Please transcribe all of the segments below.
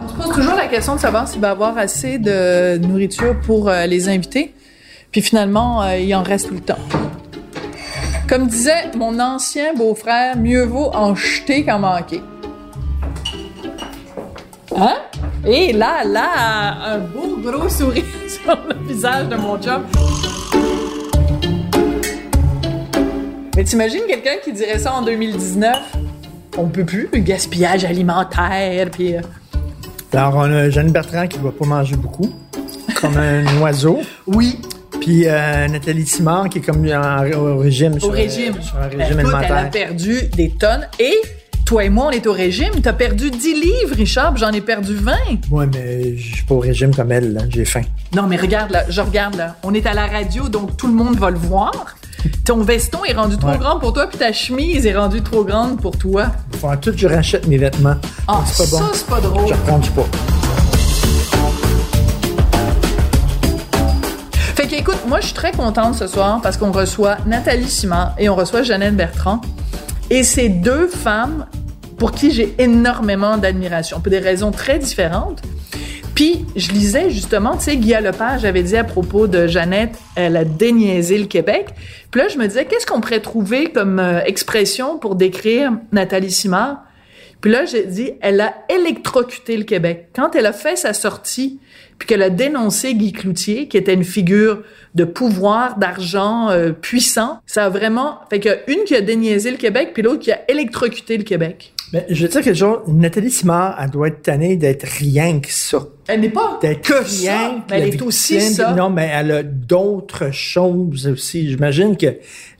On se pose toujours la question de savoir s'il va y avoir assez de nourriture pour euh, les invités. Puis finalement, euh, il en reste tout le temps. Comme disait mon ancien beau-frère, mieux vaut en jeter qu'en manquer. Hein? Et là, là, un beau gros sourire sur le visage de mon chum. Mais t'imagines quelqu'un qui dirait ça en 2019? On peut plus, gaspillage alimentaire, puis... euh, Alors, on a Jeanne Bertrand qui ne va pas manger beaucoup, comme un oiseau. Oui, Puis euh, Nathalie Simard qui est comme en- au régime. au sur- régime. Sur un Ben, régime écoute, elle a alimentaire. perdu des tonnes. Et toi et moi, on est au régime. T'as perdu 10 livres, Richard, j'en ai perdu 20. Ouais, mais je suis pas au régime comme elle, j'ai faim. Non, mais regarde là, je regarde là. On est à la radio, donc tout le monde va le voir. Ton veston est rendu trop Ouais. grand pour toi, puis ta chemise est rendue trop grande pour toi. Faut en tout, je rachète mes vêtements. Ah, c'est pas ça, bon. c'est pas drôle. Je reprends poids. Fait que, écoute, moi, je suis très contente ce soir parce qu'on reçoit Nathalie Simard et on reçoit Jeannette Bertrand. Et c'est deux femmes pour qui j'ai énormément d'admiration, pour des raisons très différentes. Puis, je lisais justement, tu sais, Guillaume Lepage avait dit à propos de Jeannette, elle a déniaisé le Québec. Puis là, je me disais, qu'est-ce qu'on pourrait trouver comme euh, expression pour décrire Nathalie Simard? Puis là, j'ai dit, elle a électrocuté le Québec. Quand elle a fait sa sortie, puis qu'elle a dénoncé Guy Cloutier, qui était une figure de pouvoir, d'argent euh, puissant, ça a vraiment... Fait qu'il y a une qui a déniaisé le Québec, puis l'autre qui a électrocuté le Québec. Mais je veux dire quelque chose, Nathalie Simard, elle doit être tannée d'être rien que ça. Elle n'est pas D'être que rien ça, que mais elle est aussi ça. Non, mais elle a d'autres choses aussi. J'imagine que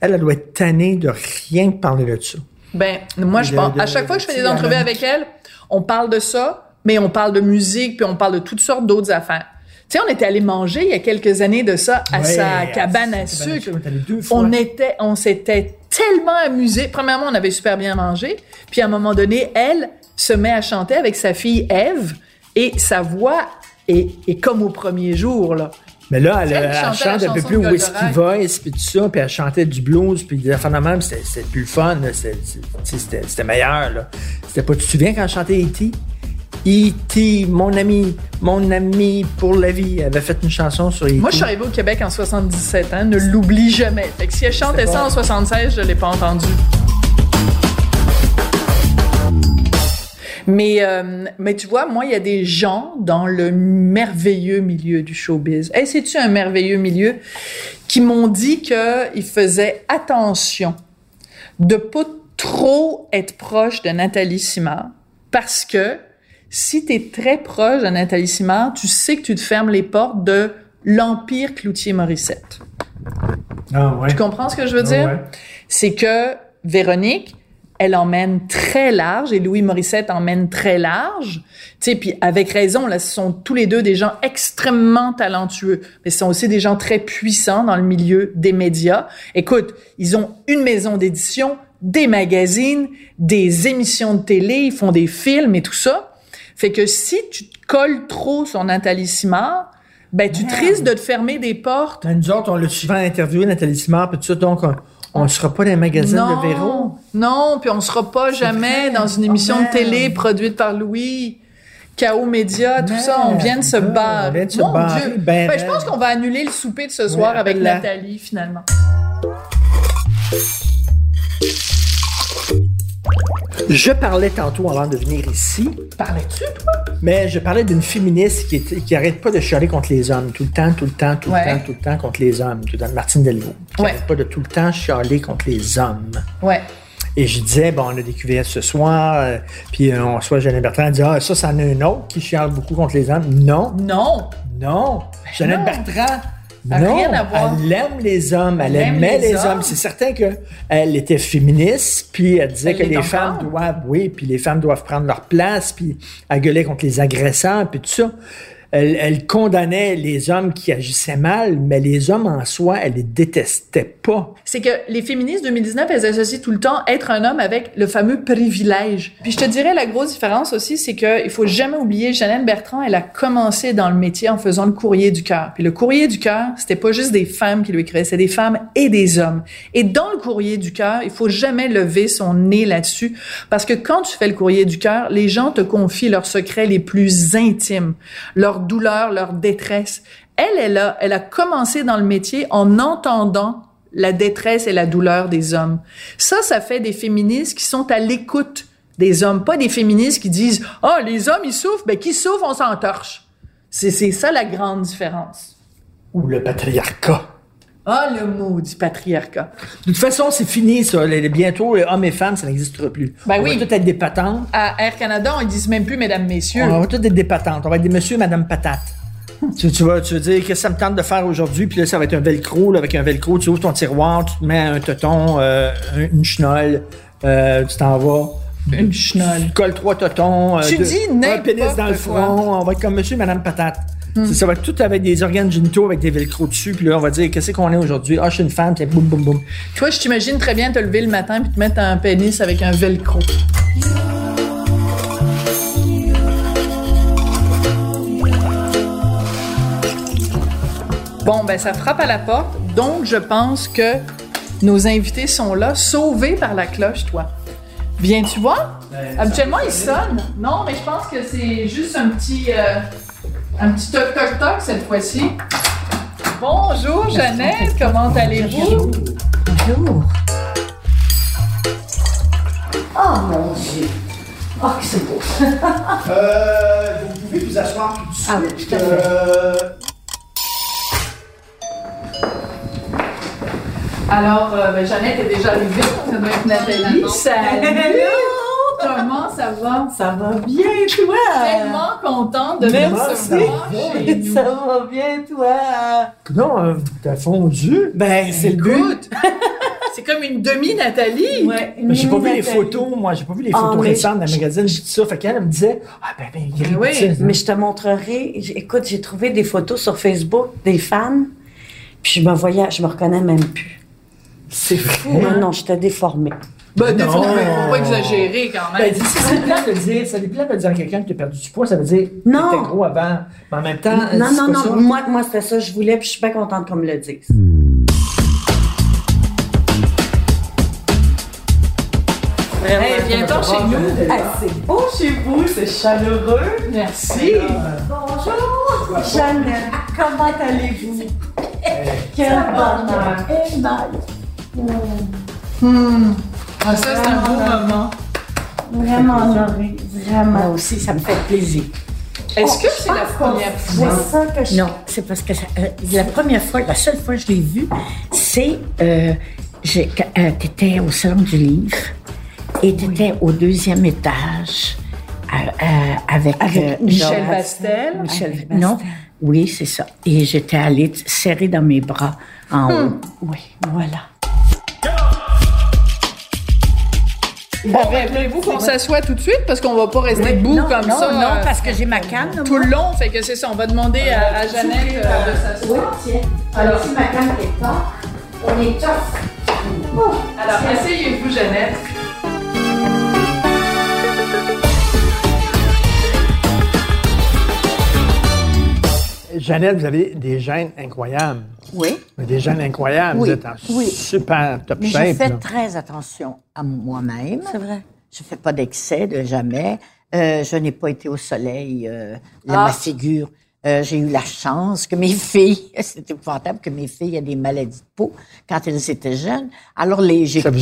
elle, elle doit être tannée de rien que parler de ça. Ben, moi, je De- pense, de- à chaque fois que je fais des de- entrevues avec elle, on parle de ça, mais on parle de musique, puis on parle de toutes sortes d'autres affaires. Tu sais, on était allé manger il y a quelques années de ça à Ouais, sa cabane à cabane à sucre. On était, on s'était tellement amusés. Premièrement, on avait super bien mangé. Puis à un moment donné, elle se met à chanter avec sa fille Eve et sa voix est, est comme au premier jour, là. Mais là, elle, Elle chante un peu plus Whiskey. Voice, puis tout ça, puis elle chantait du blues, puis des affaires de même, c'était plus fun. C'était- meilleur, là. C'était pas, tu te souviens quand elle chantait E.T.? E.T., mon ami, mon ami pour la vie. Avait fait une chanson sur E.T. Moi, je suis arrivée au Québec en 77 ans, ne l'oublie jamais. Fait que si elle chantait C'est ça en 76, je l'ai pas entendu. Mais, euh, mais tu vois, moi, il y a des gens dans le merveilleux milieu du showbiz. Et c'est-tu un merveilleux milieu? Qui m'ont dit qu'ils faisaient attention de pas trop être proche de Nathalie Simard parce que si tu es très proche de Nathalie Simard, tu sais que tu te fermes les portes de l'empire Cloutier-Morissette. Ah ouais. Tu comprends ce que je veux Ah dire? ouais. C'est que Véronique, elle emmène très large et Louis Morissette emmène très large. Tu sais, puis avec raison, là, ce sont tous les deux des gens extrêmement talentueux, mais ce sont aussi des gens très puissants dans le milieu des médias. Écoute, ils ont une maison d'édition, des magazines, des émissions de télé, ils font des films et tout ça. Fait que si tu te colles trop sur Nathalie Simard, ben tu te risques de te fermer des portes Ben, nous autres, on l'a souvent interviewé, Nathalie Simard, puis tout ça, donc on ne sera pas dans les magazines de Véro. Non, puis on sera pas jamais vrai. dans une émission Oh, de télé produite par Louis. KO Média, tout ça, on vient de se de se Mon barrer, Dieu. ben Ben, je pense raide. qu'on va annuler le souper de ce soir avec. Nathalie, finalement. Je parlais tantôt avant de venir ici, Parlais-tu, toi? mais je parlais d'une féministe qui, est- qui arrête pas de chialer contre les hommes, tout le temps, tout le temps, tout Ouais. le temps, tout le temps contre les hommes. Tout le temps, Martine Delvaux, qui Ouais. arrête pas de tout le temps chialer contre les hommes. Ouais. Et je disais, bon, on a des QVS ce soir, euh, puis euh, on reçoit Jeannette Bertrand, elle dit, ah, ça, c'en est un autre qui chiale beaucoup contre les hommes. Non, Non. non. Jeannette non. Bertrand, a non, rien à voir. elle aime les hommes, elle, aimait les les, hommes. hommes. C'est certain qu'elle était féministe, puis elle disait Elle que les encore. femmes doivent, oui, puis les femmes doivent prendre leur place, puis elle gueulait contre les agresseurs, puis tout ça. Elle, elle condamnait les hommes qui agissaient mal, mais les hommes en soi, elle les détestait pas. C'est que les féministes 2019, elles associent tout le temps être un homme avec le fameux privilège. Puis je te dirais, la grosse différence aussi, c'est que il faut jamais oublier, Jeannette Bertrand, elle a commencé dans le métier en faisant le courrier du cœur. Puis le courrier du cœur, c'était pas juste des femmes qui lui écrivaient, c'était des femmes et des hommes. Et dans le courrier du cœur, il faut jamais lever son nez là-dessus, parce que quand tu fais le courrier du cœur, les gens te confient leurs secrets les plus intimes, leurs douleurs, leurs détresses. Elle, elle a, elle a commencé dans le métier en entendant la détresse et la douleur des hommes. Ça, ça fait des féministes qui sont à l'écoute des hommes, pas des féministes qui disent « Ah, les hommes, ils souffrent. Ben, qui souffrent, on s'entorche. » c'est ça la grande différence. Ou le patriarcat. Ah, le mot du patriarcat. De toute façon, c'est fini, ça. Bientôt, les hommes et femmes, ça n'existera plus. Ben on oui. va tous être des patentes. À Air Canada, on ne disent même plus « mesdames, messieurs On va tous être des patentes. On va être des monsieur et madame patate. tu, tu vas, tu vas dire, qu'est-ce que ça me tente de faire aujourd'hui? Puis là, ça va être un velcro. Là, avec un velcro, tu ouvres ton tiroir, tu te mets un toton, euh, un- une chenole, euh, tu t'en vas. ». Une chenole. Tu colles trois totons. euh, Tu deux- dis Un n'importe pénis dans le front. On va être comme monsieur et madame patate. C'est- Ça va être tout avec des organes génitaux, avec des velcro dessus. Puis là, on va dire, qu'est-ce qu'on est aujourd'hui? Ah, je suis une femme, puis boum, boum, boum. Toi, je t'imagine très bien te lever le matin puis te mettre un pénis avec un velcro. Bon, ben ça frappe à la porte, donc je pense que nos invités sont là, sauvés par la cloche, toi. Viens-tu voir? Habituellement, ils sonnent. Non, mais je pense que c'est juste un petit, euh, un petit toc toc toc cette fois-ci. Bonjour Jeannette, comment allez-vous? Bonjour. Oh mon Dieu. Oh, que c'est beau. Euh, vous pouvez vous asseoir tout de suite. Ah oui, tout à fait. Alors, euh, ben, Jeannette est déjà arrivée. Ça doit être Nathalie. Salut! Ça va? Ça va bien, toi? Tellement contente de Merci. recevoir. Ça va bien, toi? Non, euh, t'as fondu. Ben, c'est le but. C'est comme une demi-Nathalie. Ouais, Mais j'ai pas vu les photos, moi, j'ai pas vu les Ah, photos mais récentes dans le magazine, j'ai dit ça. Fait qu'elle elle me disait, ah ben, ben, il Oui, tu sais. Mais je te montrerai. Écoute, j'ai trouvé des photos sur Facebook des fans, puis je me voyais, je me reconnais même plus. C'est fou, Non, hein? non, j'étais déformée. Ben, des fois, Non. faut pas exagérer quand Ben, même. dis- c'est plat de dire, ça dépend de dire à quelqu'un que t'as perdu du poids, ça veut dire que Non. t'étais gros avant. Mais en même temps, non, c'est non, non. ça. Moi, moi c'était ça que je voulais, puis je suis bien contente qu'on me le dise. Hey, viens-t'en chez nous. Hey, c'est beau chez vous, c'est chaleureux. Merci. Bonjour, Jeannette. Comment allez-vous? Quel bonheur. Ah, ça, c'est un beau moment. Vraiment honorée, vraiment. Moi aussi, ça me fait plaisir. Est-ce que c'est la première C'est fois? ça que je... Non, c'est parce que ça- euh, la première fois, la seule fois que je l'ai vu, c'est euh, tu étais au salon du livre et tu étais au deuxième étage euh, euh, avec, Avec euh, Michel Bastel? Michel, Avec non, Bastel. oui, c'est ça. Et j'étais allée serrer dans mes bras en haut. Oui, voilà. Bon, voulez-vous qu'on s'assoit tout de suite parce qu'on va pas rester debout non, comme non, ça. non, euh, parce que j'ai ma canne. tout le long, fait que c'est ça. On va demander à, à Jeannette euh, de s'asseoir. tiens. Alors, si ma canne est pas, on est tough. Alors, asseyez-vous, Jeannette. Jeannette, vous avez des gènes incroyables. Oui. Des gènes incroyables. Oui, Vous êtes en oui. super top Mais je fais là. très attention à moi-même. C'est vrai. Je fais pas d'excès de jamais. Euh, je n'ai pas été au soleil. Euh, Ah. Ma figure. Euh, j'ai eu la chance que mes filles, c'est épouvantable que mes filles aient des maladies de peau quand elles étaient jeunes. Alors les, j'ai, connu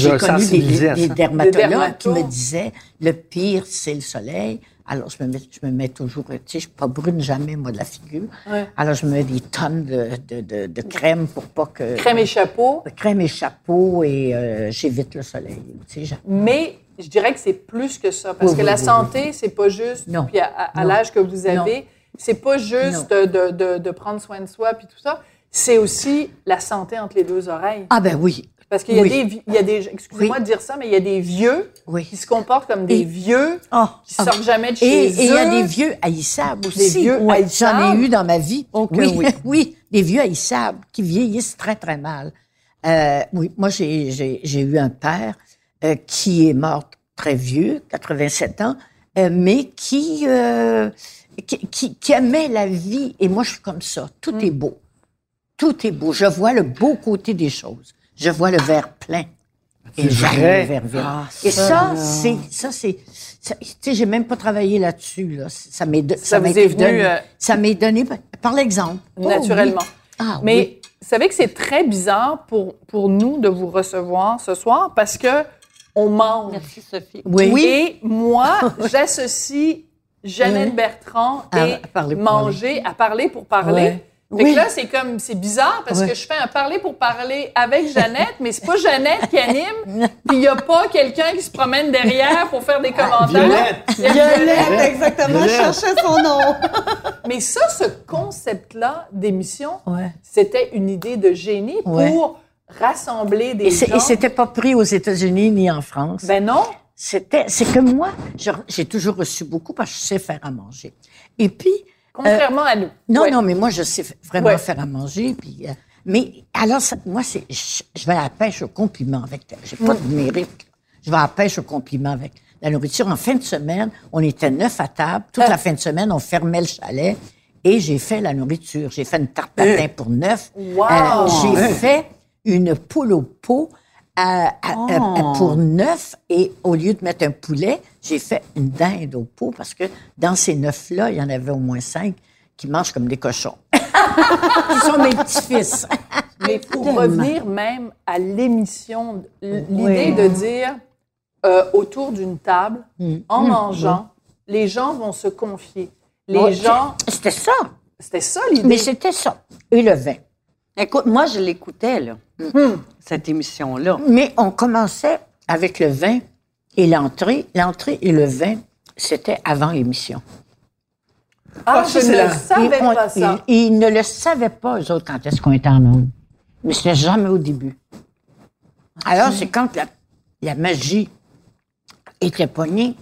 des, des ça. dermatologues Des dermatos. qui me disaient le pire c'est le soleil. Alors je me mets, je me mets toujours, tu sais, je suis pas brune jamais moi de la figure. Ouais. Alors je me mets des tonnes de, de, de, de crème pour pas que Crème et chapeau. crème et chapeau et euh, j'évite le soleil. Tu sais, Mais je dirais que c'est plus que ça. Parce Oui, que oui, la oui, santé, c'est pas juste, Non. puis à, l'âge que vous avez, c'est pas juste de, de prendre soin de soi puis tout ça. c'est aussi la santé entre les deux oreilles. Ah ben oui. Parce qu'il y a Oui. y a des, excusez-moi Oui. de dire ça, mais il y a des vieux Oui. qui se comportent comme des Et- vieux, Ah, qui ah, sortent jamais de Et chez et il y a eux. des vieux haïssables aussi. Des vieux Ouais, J'en ai eu dans ma vie. Oh que oui, oui. des vieux haïssables qui vieillissent très, très mal. Euh, oui, moi, j'ai eu un père euh, qui est mort très vieux, 87 ans, euh, mais qui, qui, qui, qui aimait la vie. Et moi, je suis comme ça. Tout Mm. est beau. Tout est beau. Je vois le beau côté des choses. Je vois le verre plein. Et le verre vide. Ah, Et ça, ça, c'est, ça, c'est, ça- tu sais, j'ai même pas travaillé là-dessus, là. Ça m'est, Ça m'a vous est été venu, donné. euh, ça m'est donné par, par l'exemple. Oh, naturellement. oui. Ah, Mais oui. vous savez que c'est très bizarre pour, pour nous de vous recevoir ce soir parce que on mange. Merci, Sophie. Oui. Et moi, j'associe Jeannette Bertrand À- et à parler pour manger à parler pour parler. Ouais. Fait Oui. que là, c'est comme, c'est bizarre parce Ouais. que je fais un parler pour parler avec Jeannette, mais c'est pas Jeannette qui anime, puis il y a pas quelqu'un qui se promène derrière pour faire des commentaires. Violette. Il y a Violette. exactement. Violette. Je cherchais son nom. Mais ça, ce concept-là d'émission, Ouais. c'était une idée de génie pour Ouais. rassembler des Et, gens. et c'était pas pris aux États-Unis ni en France. Ben non. C'était, c'est que moi, j'ai toujours reçu beaucoup parce que je sais faire à manger. Et puis, Contrairement à nous. Non, Ouais. non, mais moi, je sais vraiment Ouais. faire à manger. Puis, euh, mais alors, ça- moi, c'est, je, je vais à la pêche au compliment avec. J'ai pas de mérite. Je vais à la pêche au compliment avec la nourriture. En fin de semaine, on était neuf à table. Toute Ah. la fin de semaine, on fermait le chalet et j'ai fait la nourriture. J'ai fait une tarte tatin pour neuf. Wow! Euh, j'ai fait une poule au pot à- à- à- pour neuf et au lieu de mettre un poulet, j'ai fait une dinde au pot parce que dans ces neuf-là, il y en avait au moins cinq qui mangent comme des cochons. Ils sont mes petits-fils. Mais pour revenir même à l'émission, l'idée de dire euh, autour d'une table, Mm. en mangeant, les gens vont se confier. Les gens, C'était ça. c'était ça l'idée. Mais c'était ça. Et le vin. Écoute, moi, je l'écoutais, là, cette émission-là. Mais on commençait avec le vin et l'entrée. L'entrée et le vin, c'était avant l'émission. ah, Ah, je ne la- savais on- pas ça. ils ne le savaient pas, eux autres, quand est-ce qu'on était en onde. Mais c'était jamais au début. Alors, c'est quand la, la magie était pognée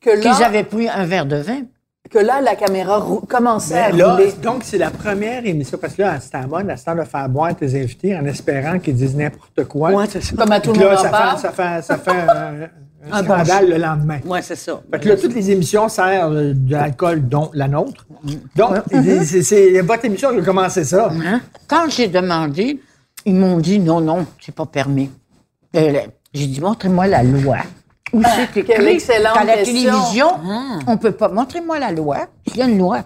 Que qu'ils avaient pris un verre de vin. Que là, la caméra commençait à là, rouler. donc, c'est la première émission, parce que là, c'était à mode, à ce temps de faire boire tes invités en espérant qu'ils disent n'importe quoi. Ouais, c'est ça. Comme à tout le monde ça fait, ça fait, ça fait un, un Un scandale le lendemain. Ouais, c'est ça. Fait que là, toutes les émissions servent de l'alcool, dont la nôtre. Mm. Donc, c'est- c'est votre émission qui a commencé ça. Hein? Quand j'ai demandé, ils m'ont dit non, non, c'est pas permis. Euh, j'ai dit montrez-moi la loi. Où c'est écrit Ah, quelle excellente qu'à la question. télévision, Ah. on peut pas. Montrez-moi la loi. Il y a une loi,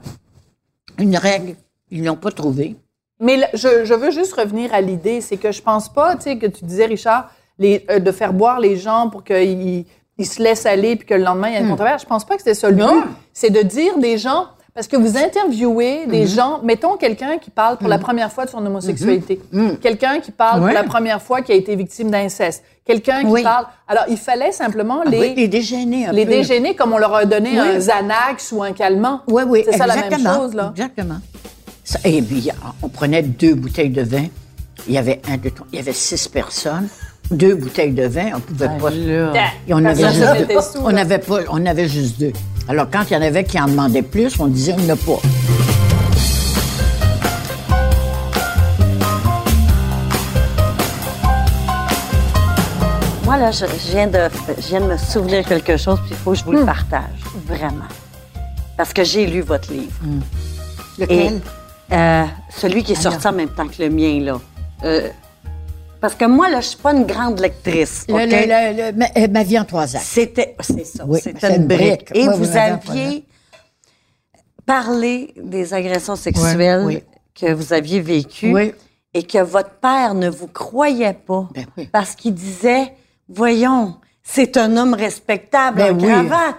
une règle. Ils l'ont pas trouvée. Mais là, je, je veux juste revenir à l'idée, c'est que je pense pas, tu sais, que tu disais, Richard, les, euh, de faire boire les gens pour qu'ils ils se laissent aller puis que le lendemain, il y a une controverse. Je pense pas que c'était ça le but. C'est de dire des gens, parce que vous interviewez des gens, mettons quelqu'un qui parle pour la première fois de son homosexualité, quelqu'un qui parle Ouais. pour la première fois qui a été victime d'inceste, quelqu'un qui Oui. parle... Alors, il fallait simplement Ah les, oui, les déjeuners un les peu. déjeuner comme on leur a donné Oui. un Xanax ou un calmant. Oui, oui, C'est ça la même chose, là. Exactement. Ça- et puis, on prenait deux bouteilles de vin. Il y avait un, deux, trois, il y avait six personnes. Deux bouteilles de vin, on pouvait pas. Et on avait, juste sous, on avait pas, on avait juste deux. Alors, quand il y en avait qui en demandaient plus, on disait n'a pas. Moi, là, je, viens de, je viens de me souvenir quelque chose, puis il faut que je vous le partage. Vraiment. Parce que j'ai lu votre livre. Et Lequel? euh, celui qui est sorti en même temps que le mien, là. Euh, parce que moi, là, je suis pas une grande lectrice. Le- OK? le- le- le- ma, euh, ma vie en trois actes. C'était, c'est ça, Oui, c'était c'est une brique. brique. Et Oui, vous oui, aviez parlé des agressions sexuelles que vous aviez vécues et que votre père ne vous croyait pas Ben parce qu'il disait, voyons, c'est un homme respectable, Ben en cravate.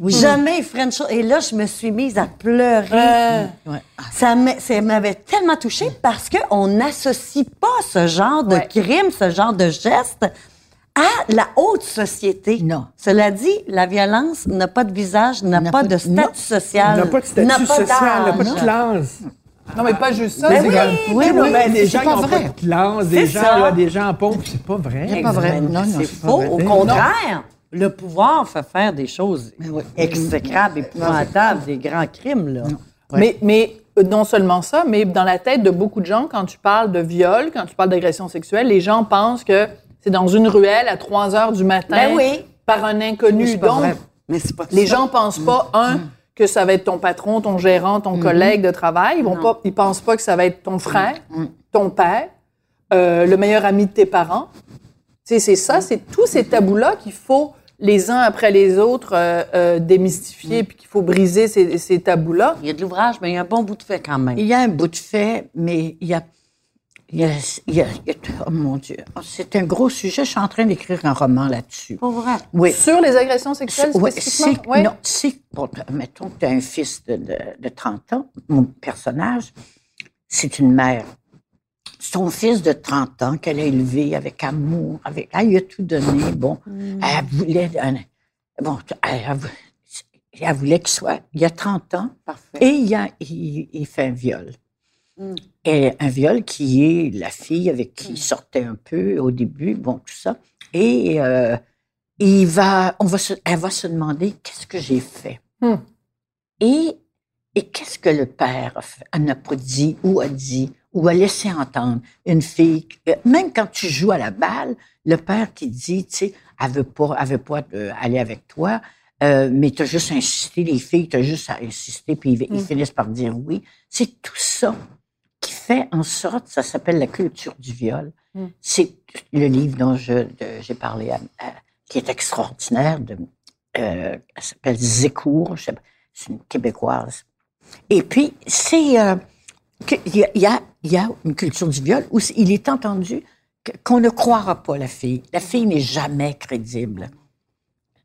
Oui. Jamais il ferait une chose. Et là, je me suis mise à pleurer. Ouais. Ça m'a- ça m'avait tellement touchée parce qu'on n'associe pas ce genre de Ouais. crime, ce genre de geste à la haute société. Non. Cela dit, la violence n'a pas de visage, n'a pas pas de statut non. social. N'a pas de statut social, n'a pas de classe. Non, mais pas juste ça. C'est oui, oui, des c'est gens qui pas n'ont pas vrai. de classe, des gens, là, des gens pauvres, c'est pas vrai. C'est pas vrai. Non, non, C'est faux. vrai. Au contraire, le pouvoir fait faire des choses oui. exécrables, épouvantables, des grands crimes. Là. Mais, mais euh, non seulement ça, mais dans la tête de beaucoup de gens, quand tu parles de viol, quand tu parles d'agression sexuelle, les gens pensent que c'est dans une ruelle à 3 heures du matin Ben oui. par un inconnu. Donc. Mais c'est pas les ça. gens pensent pas, un, que ça va être ton patron, ton gérant, ton collègue de travail. Ils vont pas, ils pensent pas que ça va être ton frère, ton père, euh, le meilleur ami de tes parents. C'est ça, c'est tous ces tabous-là qu'il faut les uns après les autres euh, euh, démystifier, puis qu'il faut briser ces, ces tabous-là. Il y a de l'ouvrage, mais il y a un bon bout de fait quand même. Il y a un bout de fait, mais il y a. Il y a, il y a- il y a- oh mon Dieu, c'est un gros sujet. Je suis en train d'écrire un roman là-dessus. Pas vrai? Oui. Sur les agressions sexuelles Ouais, spécifiquement? c'est- Ouais. Non, c'est, bon, mettons que tu as un fils de, de, de 30 ans, mon personnage, c'est une mère. Son fils de 30 ans qu'elle a élevé avec amour, avec, elle lui a tout donné, bon, elle voulait, un- bon, elle, elle vou- elle voulait qu'il soit, il y a 30 ans, Parfait. et il, a, il, il fait un viol. Et un viol qui est la fille avec qui il sortait un peu au début, bon, tout ça. Et euh, il va, on va se, elle va se demander qu'est-ce que j'ai fait. Et, et qu'est-ce que le père a fait- n'a pas dit ou a dit ou a laissé entendre une fille. euh, Même quand tu joues à la balle, le père qui dit, tu sais, elle veut pas, elle veut pas euh, aller avec toi, euh, mais tu as juste insisté, les filles, tu as juste à insister, puis ils, ils finissent par dire oui. C'est tout ça qui fait en sorte, ça s'appelle la culture du viol. C'est le livre dont j'ai parlé, à- à- qui est extraordinaire, de, euh, elle s'appelle Zécourt, je sais pas, c'est une Québécoise. Et puis, c'est... euh, il y, a, une culture du viol où il est entendu qu'on ne croira pas la fille. La fille n'est jamais crédible.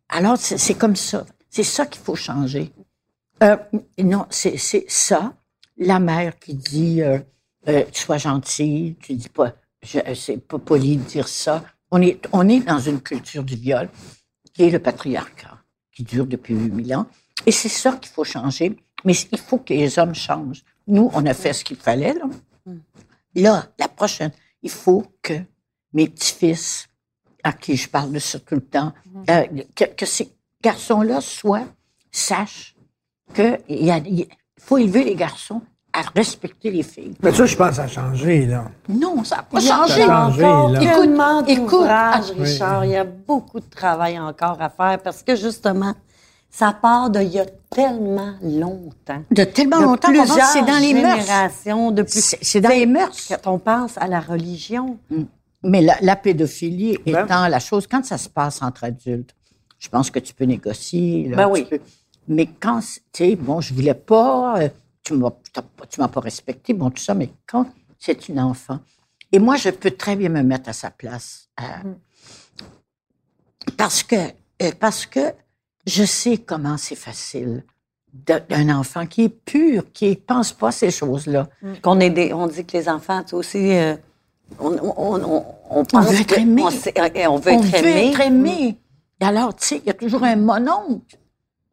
Alors, c'est comme ça. C'est ça qu'il faut changer. Euh, non, c'est ça. La mère qui dit euh, euh, sois gentille, tu dis pas, c'est pas poli de dire ça. On est, on est dans une culture du viol qui est le patriarcat, qui dure depuis 8000 ans. Et c'est ça qu'il faut changer. Mais il faut que les hommes changent. Nous, on a fait ce qu'il fallait. Là. là, la prochaine, il faut que mes petits-fils, à qui je parle de ça tout le temps, euh, que, que ces garçons-là soient, sachent qu'il y a- faut élever les garçons à respecter les filles. Mais ça, je pense que ça a changé, là. Non, ça n'a pas Il y a changé. changé, encore là. Écoute, écoute, Richard. Il y a beaucoup de travail encore à faire parce que justement, ça part de il y a tellement longtemps. De tellement De longtemps qu'on c'est dans les mœurs. générations, depuis C'est c'est dans les mœurs. quand on pense à la religion. Mais la, la pédophilie Ben. étant la chose, quand ça se passe entre adultes, je pense que tu peux négocier. là, Ben oui. peux- mais quand, c'est- tu sais, bon, je voulais pas, euh, tu m'as tu m'as pas respecté, bon, tout ça, mais quand c'est une enfant, et moi, je peux très bien me mettre à sa place. euh, parce que, euh, parce que je sais comment c'est facile d'un enfant qui est pur, qui ne pense pas ces choses-là. Qu'on est des- on dit que les enfants, tu sais, aussi, euh, on, on, on, on pense veut être aimé. on sait- euh, on veut on être veut aimé. être aimé. Et alors, tu sais, il y a toujours un mononcle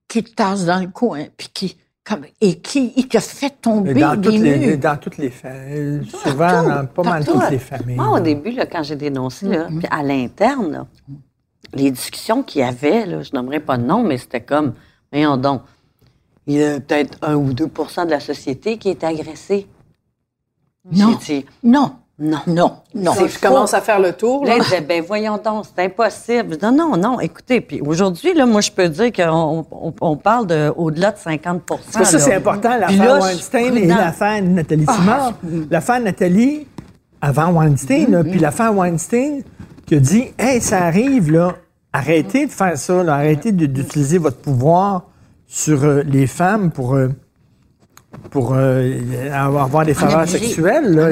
qui te tasse dans le coin, puis qui, comme, et qui il te fait tomber Dans des toutes, les, dans toutes les familles. Souvent, dans pas mal toutes les familles. Moi, au début, là, quand j'ai dénoncé, là, Mm-hmm. puis à l'interne, là, les discussions qu'il y avait, là, je nommerai pas de nom, mais c'était comme, voyons donc, il y a peut-être 1 ou 2% de la société qui est agressée. Non. Dit, Non, non. non, non. C'est Je commence à faire le tour. Là, Là. ben voyons donc, c'est impossible. Non, non, non, écoutez, puis aujourd'hui, là, moi, je peux dire qu'on on, on parle de au-delà de 50% Parce que ça, là. c'est important, l'affaire Weinstein et l'affaire Nathalie Simard. L'affaire Nathalie, avant Weinstein, là, puis l'affaire Weinstein, qui a dit Hey, ça arrive, là, arrêtez de faire ça, là, arrêtez d'utiliser votre pouvoir sur euh, les femmes pour. euh, pour euh, avoir des faveurs sexuelles, là.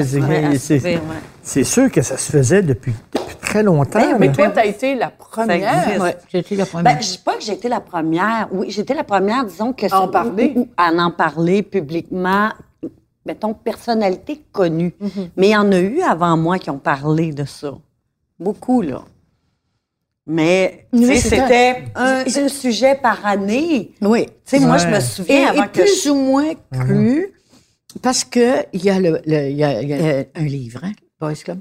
C'est- sûr que ça se faisait depuis, depuis très longtemps. Ben. Mais toi, tu as été la première. Ouais, c'était la première. Ben, je dis pas que j'ai été la première. Oui, j'ai été la première, disons que... À en parler. ou- ou À en parler publiquement, mettons, personnalité connue. Mais il y en a eu avant moi qui ont parlé de ça. Beaucoup, là. Mais, Oui, c'était un, sujet par année. oui. Tu sais, moi, je me souviens Et, avant et que plus je- ou moins cru, Parce que il y a, le, le- il y a, il y a un livre, hein, Boys Club.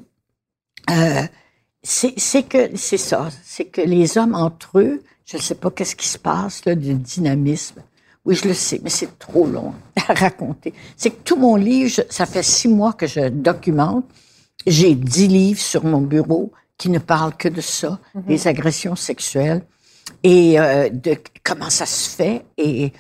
Euh, c'est c'est que c'est ça, c'est que les hommes entre eux, je ne sais pas qu'est-ce qui se passe là, du dynamisme. Oui, je le sais, mais c'est trop long à raconter. C'est que tout mon livre, je- ça fait six mois que je documente. J'ai dix livres sur mon bureau qui ne parlent que de ça, des agressions sexuelles et euh, de comment ça se fait et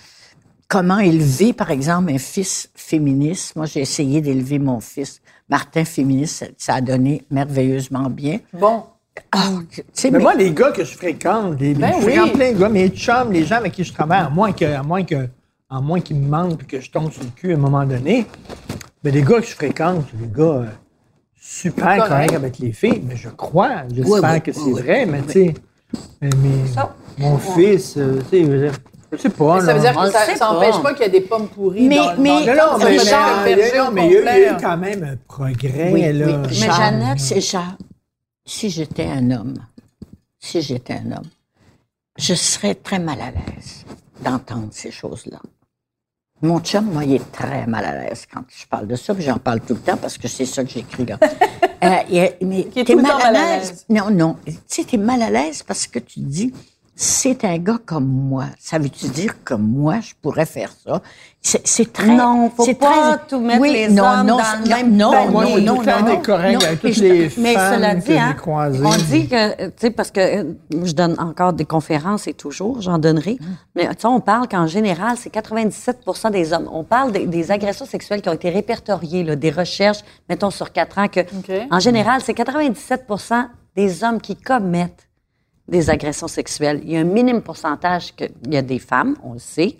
comment élever, par exemple, un fils féministe. Moi, j'ai essayé d'élever mon fils Martin féministe. Ça, a donné merveilleusement bien. Bon. Ah, Mais mais- moi, les gars que je fréquente, les, Ben je oui. fréquente plein de gars, mes chums, les gens avec qui je travaille, à moins que, à moins que, à moins qu'ils me mentent et que je tombe sur le cul à un moment donné, mais les gars que je fréquente, des gars euh, super Correct. corrects avec les filles, mais je crois, j'espère Oui, oui, que c'est oui, oui. vrai, mais tu sais, mais, mais mon fils, euh, tu sais, je veux dire, je sais pas, Ça veut là. dire que ça n'empêche pas. pas, qu'il y a des pommes pourries Mais- dans, mais- dans Non, mais, Richard, mais il y a- eu quand même un progrès, Oui, là. oui. Mais. Jeannette, c'est genre, si j'étais un homme, si j'étais un homme, je serais très mal à l'aise d'entendre ces choses-là. Mon chum, moi, il est très mal à l'aise quand je parle de ça, puis j'en parle tout le temps parce que c'est ça que j'écris là. Euh, mais t'es mal mal à l'aise? l'aise. Non, non. Tu sais, t'es mal à l'aise parce que tu dis, c'est un gars comme moi. Ça veut-tu dire que moi, je pourrais faire ça? C'est très... Non, faut c'est pas très- tout mettre Oui, les non, hommes non, dans le même non, panier. Moi, non, j'ai non, non, été correct non, avec mais toutes je- les Mais femmes cela que dit, j'ai hein, croisées. on dit que, tu sais, parce que euh, je donne encore des conférences et toujours, j'en donnerai. Mais tu sais, on parle qu'en général, c'est 97% des hommes. On parle des, des agressions sexuelles qui ont été répertoriées, là, des recherches, mettons sur quatre ans, que OK. en général, c'est 97% des hommes qui commettent des agressions sexuelles. Il y a un minime pourcentage qu'il y a des femmes, on le sait,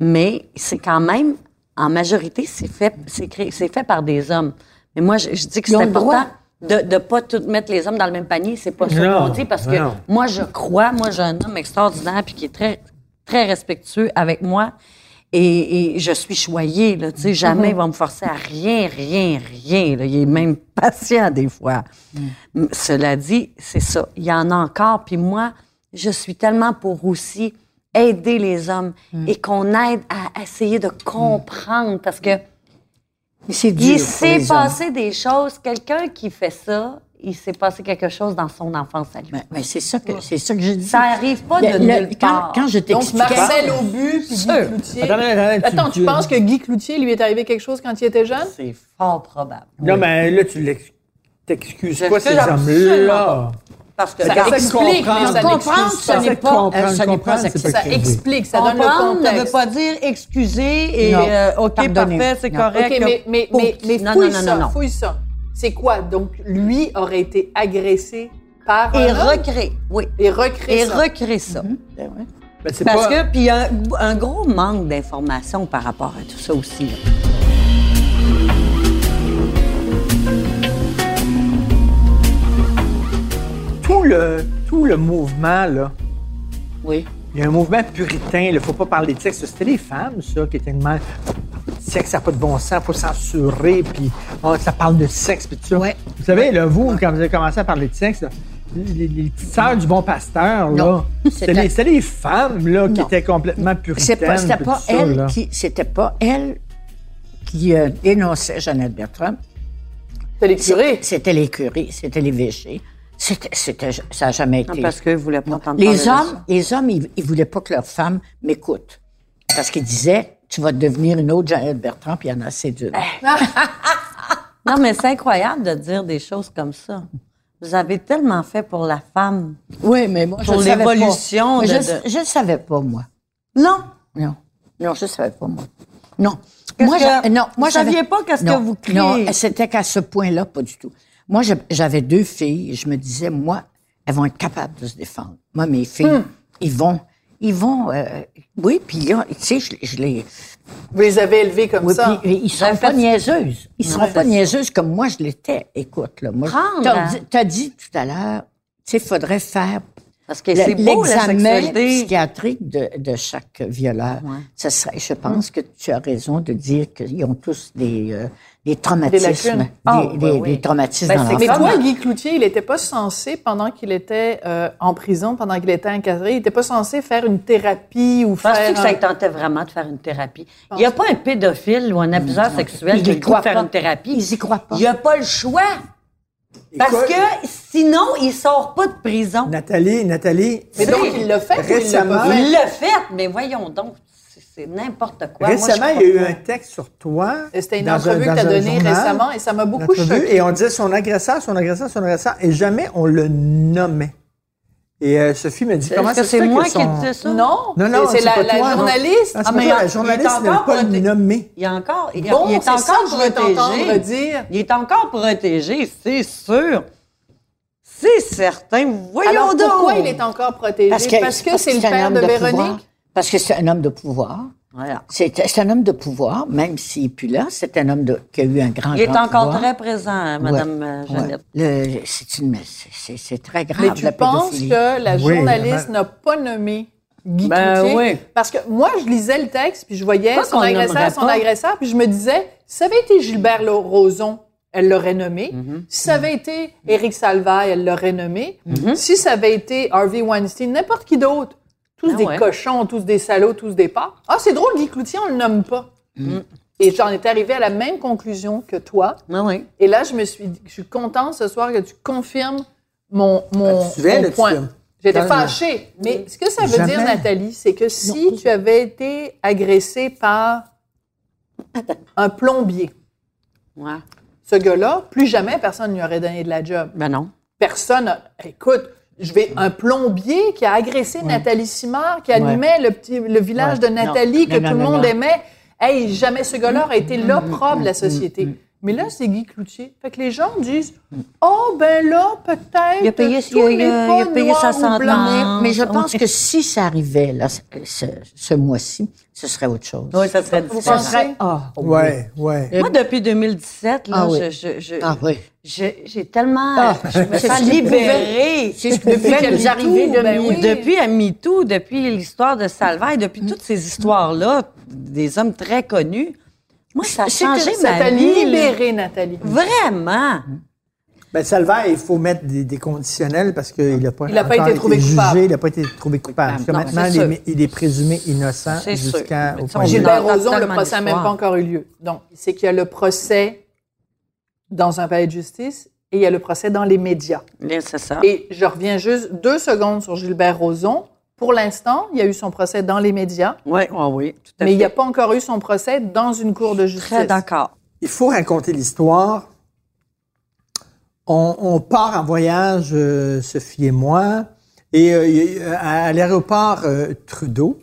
mais c'est quand même, en majorité, c'est fait, c'est créé- c'est fait par des hommes. Mais moi, je, je dis que c'est important de ne pas tout mettre les hommes dans le même panier. C'est pas ça qu'on dit, parce que non. moi, je crois, moi, j'ai un homme extraordinaire puis qui est très, très respectueux avec moi. Et, et je suis choyée, là, tu sais, jamais il va me forcer à rien, rien, rien. là. Il est même patient des fois. M- Cela dit, c'est ça. Il y en a encore. Puis moi, je suis tellement pour aussi aider les hommes et qu'on aide à essayer de comprendre parce que il s'est hommes. passé des choses. Quelqu'un qui fait ça, il s'est passé quelque chose dans son enfance à lui. Mais, mais c'est ça que c'est ça que je dis. Ça arrive pas de Le- le- nulle quand, part. quand je Donc. Marcel Aubu puis Guy Cloutier. Attends, attends, attends, Attends, tu- tu penses que Guy Cloutier, lui, est arrivé quelque chose quand il était jeune? C'est fort probable. Non, mais là, tu t'excuses pas ces hommes-là. Parce que Ça regarde, explique, mais ça Comprendre, ce n'est pas, euh, Ça explique, ça donne le comprendre ne veut contexte. pas dire excuser et euh, OK, parfait, c'est correct. OK, mais, mais, mais, fouille non, non, ça, non, non. fouille ça. C'est quoi? Donc, lui aurait été agressé par Et un homme? recréer, oui. et recréé Et ça. recréer ça. Ben, c'est Parce pas- que, puis il y a un, un gros manque d'informations par rapport à tout ça aussi. là. tout le, tout le mouvement, là, Oui. il y a un mouvement puritain, il ne faut pas parler de sexe. C'était les femmes, ça, qui étaient tellement. Sexe, ça n'a pas de bon sens, il faut censurer, puis oh, ça parle de sexe, puis tout ça. Ouais. Vous savez, là, vous, quand vous avez commencé à parler de sexe, là, les, les petites sœurs du bon pasteur, là, c'était C'était- les, c'était les femmes, là, qui Non. étaient complètement puritaines. pas, c'était pas ça, elle qui, c'était pas elle qui euh, dénonçait Jeannette Bertrand. C'est les curés. C'était les curés, c'était l'évêché. C'était, c'était, ça n'a jamais été. Non, parce qu'ils voulaient pas entendre les hommes, les hommes, ils, ils voulaient pas que leurs femmes m'écoutent. Parce qu'ils disaient, tu vas devenir une autre Jeannette Bertrand, puis il y en a assez d'une. Non, mais c'est incroyable de dire des choses comme ça. Vous avez tellement fait pour la femme. Oui, mais moi, Pour je savais pas. l'évolution Je, le savais pas, moi. Non. Non. Non, je ne savais pas, moi. Non. Moi, que- non, moi, vous saviez j'avais- pas qu'est-ce que vous criez? Non, c'était qu'à ce point-là, pas du tout. Moi, je- j'avais deux filles et je me disais, moi, elles vont être capables de se défendre. Moi, mes filles, Hmm. ils vont, ils vont, euh, oui, puis là, tu sais, je, je les, Vous les avez élevés comme oui, ça. puis ils seront pas fait- niaiseuses. Ils seront pas niaiseuses comme moi, je l'étais. Écoute, là, moi, Prendre, t'as hein. dit, t'as dit tout à l'heure, tu sais, faudrait faire Parce que c'est beau, la sexualité. psychiatrique de, de chaque violeur. Ouais. Ça serait, je pense que tu as raison de dire qu'ils ont tous des, euh, des traumatismes. lacunes. Des, Ah, des- oui, oui. des traumatismes Ben, dans Mais toi, Guy Cloutier, il n'était pas censé, pendant qu'il était euh, en prison, pendant qu'il était encadré, il n'était pas censé faire une thérapie ou Penses-tu faire. que ça tentait vraiment de faire une thérapie? Il n'y a pas un pédophile ou un abuseur sexuel Ils qui croient faire une thérapie. Ils y croient pas. Il n'y a pas le choix. Parce que sinon, il sort pas de prison. Nathalie, Nathalie, Mais donc, il l'a fait Récemment-? Il l'a fait, mais voyons donc, c'est- n'importe quoi. Récemment, il y a eu un texte sur toi. C'était une un- entrevue que tu as donnée récemment et ça m'a beaucoup choqué. Et on disait son agresseur, son agresseur, son agresseur, et jamais on le nommait. Et euh, Sophie me dit comment Est-ce que ça se c'est fait moi que qui son... disais ça? Non, Non, non, c'est c'est la, pas la toi, non. journaliste. Ah, c'est Ah, pas mais toi, la journaliste il est ne l'a encore pas proté- nommé. Il est encore, il, Bon, il est c'est encore ça protégé. dire. Il est encore protégé, c'est sûr. C'est certain. Voyons Alors donc. pourquoi il est encore protégé? Parce que c'est le père de. Véronique? Parce que c'est un homme de pouvoir. Voilà. C'est un homme de pouvoir, même s'il n'est plus là. C'est un homme de, qui a eu un grand, Il est grand encore pouvoir. très présent, hein, Madame Ouais, euh, ouais. Jeannette. Le- c'est très grave, Mais tu la penses que la journaliste n'a pas nommé Guy Ben Cloutier? oui. Parce que moi, je lisais le texte, puis je voyais son agresseur, son agresseur, puis je me disais, si ça avait été Gilbert Rozon, elle l'aurait nommé. Mm-hmm. Si ça avait été Éric Salvaille, elle l'aurait nommé. Mm-hmm. Si ça avait été Harvey Weinstein, n'importe qui d'autre, tous Ah des ouais. cochons, tous des salauds, tous des porcs. Ah, c'est drôle, Guy Cloutier, on le nomme pas. Mm. Et j'en étais arrivée à la même conclusion que toi. Oui. Et là, je me suis dit, je suis contente ce soir que tu confirmes mon, mon, Ah, tu mon point. J'étais fâchée. Mais ce que ça veut Jamais. dire, Nathalie, c'est que si tu avais été agressée par un plombier, Ouais. ce gars-là, plus jamais personne ne lui aurait donné de la job. Ben non. Personne, écoute, je vais un plombier qui a agressé Nathalie Simard, qui animait le petit le village Ouais. de Nathalie Non. que Non, tout le monde aimait. Hey, jamais ce gars-là aurait été l'opprobre de la société. Mais là, c'est Guy Cloutier. Fait que les gens disent Oh, ben là, peut-être. Il a payé- tout il a- il a- pas il a payé sa. Ah, Mais je oui. pense que si ça arrivait là, ce, ce- ce mois-ci, ce serait autre chose. Oui, ça serait Vous difficile. pensez? Ah, oui. Ouais, ouais. Moi, depuis 2017, là, Ah oui. je, je, je- Ah oui. je- j'ai tellement... Ah, je me sens libérée. C'est ce qui Depuis vit arriver tout, de ben oui. Depuis à MeToo, depuis l'histoire de Salvaille, depuis toutes ces histoires-là, des hommes très connus, moi, ça a changé que ma vie. libéré, Nathalie. Vraiment. Ben, Salvaire, il faut mettre des, des conditionnels parce qu'il n'a pas, Il a pas été trouvé jugé, coupable. il n'a pas été trouvé coupable. Parce que Non, maintenant, il est, sûr. il est présumé innocent C'est sûr. jusqu'à Mais au ça, point de Gilbert Rozon, le procès n'a même pas encore eu lieu. Donc, c'est qu'il y a le procès dans un palais de justice et il y a le procès dans les médias. Bien, c'est ça. Et je reviens juste deux secondes sur Gilbert Rozon. Pour l'instant, il y a eu son procès dans les médias, Oui, oui, oui, tout à mais il n'y a pas encore eu son procès dans une cour de justice. Très d'accord. Il faut raconter l'histoire. On, on part en voyage, euh, Sophie et moi, et euh, à, à l'aéroport euh, Trudeau,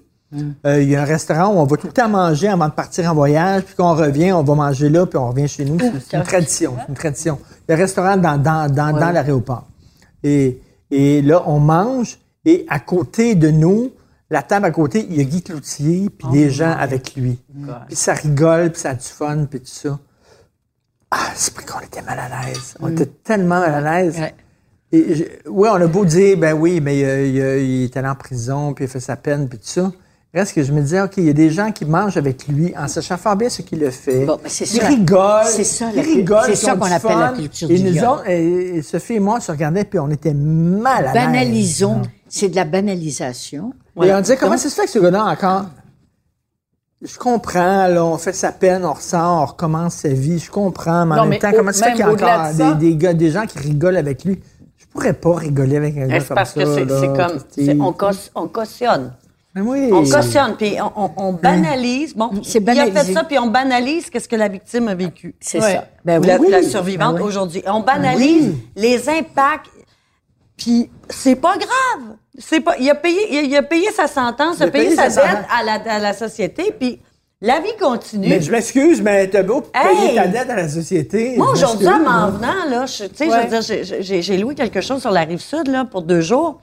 euh, il y a un restaurant où on va tout le temps manger avant de partir en voyage, puis quand on revient, on va manger là, puis on revient chez nous. C'est- une tradition, c'est une tradition. Il y a un restaurant dans, dans, dans, dans l'aéroport. Et, et là, on mange, et à côté de nous, la table à côté, il y a Guy Cloutier, puis des gens avec lui. Puis ça rigole, puis ça a du fun, puis tout ça. Ah, c'est vrai qu'on était mal à l'aise. On était tellement mal à l'aise. Ouais. Et je- oui, on a beau dire, ben oui, mais euh, il, a- il est allé en prison, puis il a fait sa peine, puis tout ça. Reste que je me disais, OK, il y a des gens qui mangent avec lui en sachant fort bien ce qu'il a fait. Bon, ben, c'est ils ça. rigolent. C'est ça, ils la- rigolent, c'est ils ça qu'on appelle la culture Et du nous autres, et, et Sophie et moi, on se regardait, puis on était mal à l'aise. Banalisons. C'est de la banalisation. Et on disait, comment ça se fait que ce gars-là encore. Je comprends, là, on fait sa peine, on ressort, on recommence sa vie. Je comprends, mais en Non, même mais temps, au- comment ça se fait qu'il y a encore de ça- des, des gars, des gens qui rigolent avec lui? Je pourrais pas rigoler avec un gars C'est comme parce ça. que c'est comme, c'est- on, caution- on cautionne. Mais oui. On cautionne, puis on, on- on banalise. Bon, C'est il a fait ça, puis on banalise qu'est-ce que la victime a vécu. C'est Ouais. ça. Ben la, oui. la survivante Ben oui. aujourd'hui. On banalise les impacts, puis c'est pas grave. C'est pas, il a payé, il a, il a payé sa sentence, il a payé, sa, dette à la, à la société, puis la vie continue. Mais je m'excuse, mais t'as beau payer Hey! ta dette à la société. Moi, je aujourd'hui, en m'en là. venant, là, je, tu sais, je veux dire, j'ai- j'ai j'ai loué quelque chose sur la rive sud, là, pour deux jours.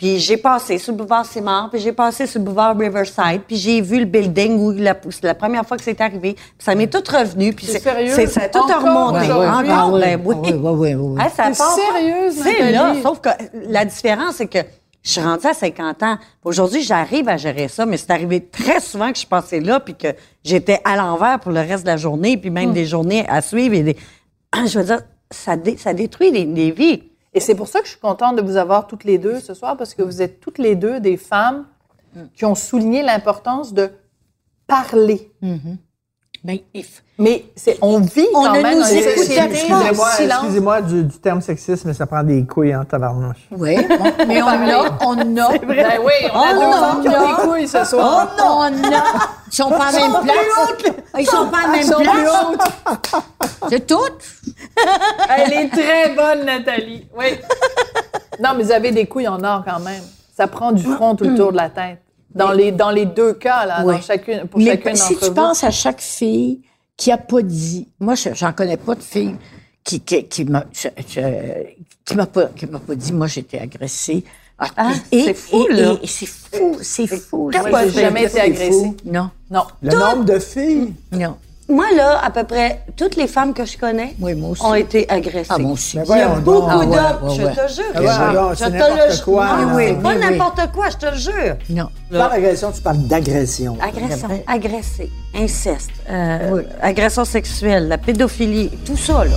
Puis j'ai passé sur le boulevard Simard, puis j'ai passé sur le boulevard Riverside, puis j'ai vu le building où la, c'est la première fois que c'est arrivé. Puis ça m'est tout revenu, puis C'est c'est sérieux? c'est- ça a tout Encore remonté. aujourd'hui? Encore, Ah oui, ben oui. oui, oui, oui, oui. Ça T'es part pas. sérieuse, C'est là, sauf que la différence, c'est que Je suis rendue à 50 ans. Aujourd'hui, j'arrive à gérer ça, mais c'est arrivé très souvent que je passais là puis que j'étais à l'envers pour le reste de la journée, puis même des journées à suivre. Et des... Je veux dire, ça, dé- ça détruit les, les vies. Et c'est pour ça que je suis contente de vous avoir toutes les deux ce soir, parce que vous êtes toutes les deux des femmes qui ont souligné l'importance de parler. Ben, if- Mais c'est, on vit On quand ne même nous Excusez-moi, silence. excusez-moi du, du terme sexiste, mais ça prend des couilles en tabarnouche. Oui, mais on a, on a. Ben oui, on a qui ont non. des couilles ce soir. non, on a. Ils sont pas à la même place. Ils sont pas à même place. C'est tout. Elle est très bonne, Nathalie. Oui. Non, mais vous avez des couilles en or quand même. Ça prend du front tout le tour de la tête. Dans les, dans les deux cas, là, Ouais. dans chacune, pour Mais chacune si tu vous. penses à chaque fille qui a pas dit, moi, je- j'en connais pas de fille qui, qui, qui m'a, pas, qui m'a pas dit, moi, j'étais agressée. Ah, c'est fou, et- là. et c'est fou, c'est fou. J'ai jamais été agressée? Non, Non. Le nombre de filles? non. Moi, là, à peu près toutes les femmes que je connais Oui, moi aussi. ont été agressées. Ah, moi aussi. Il y a beaucoup. Ah d'hommes, ouais, je te jure. Ah ouais, je te le quoi, Non, là. c'est Oui, pas oui, oui. n'importe quoi, je te le jure. Non. Tu parles d'agression, tu parles d'agression. Agression, agressé, inceste, euh, agression sexuelle, la pédophilie, tout ça, là.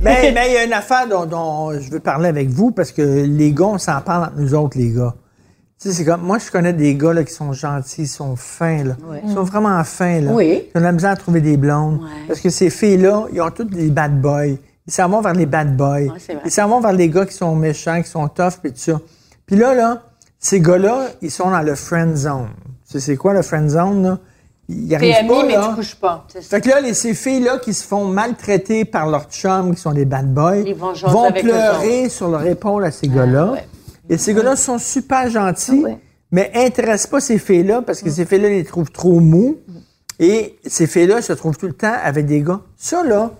Mais mais il y a une affaire dont, dont je veux parler avec vous parce que les gars, on s'en parle entre nous autres, les gars. Tu sais, c'est comme, moi, je connais des gars là, qui sont gentils, ils sont fins, là. Ils sont vraiment fins, là. Oui. Ils ont de la misère à trouver des blondes. Parce que ces filles-là, ils ont toutes des bad boys. Ils s'en vont vers les bad boys. ils s'en vont vers les gars qui sont méchants, qui sont tough, puis tout ça. Puis là, là, ces gars-là, ils sont dans le friend zone. Tu sais, c'est quoi le friend zone, là? Ils T'es arrivent ami, pas, mais là. tu couches pas. Fait que là, les, ces filles-là qui se font maltraiter par leurs chums, qui sont des bad boys, Ils vont avec pleurer sur leur épaule à ces gars-là. Et ces gars-là sont super gentils, mais intéressent pas ces filles-là parce que ces filles-là les trouvent trop mous. Et ces filles-là se trouvent tout le temps avec des gars. Ça, là,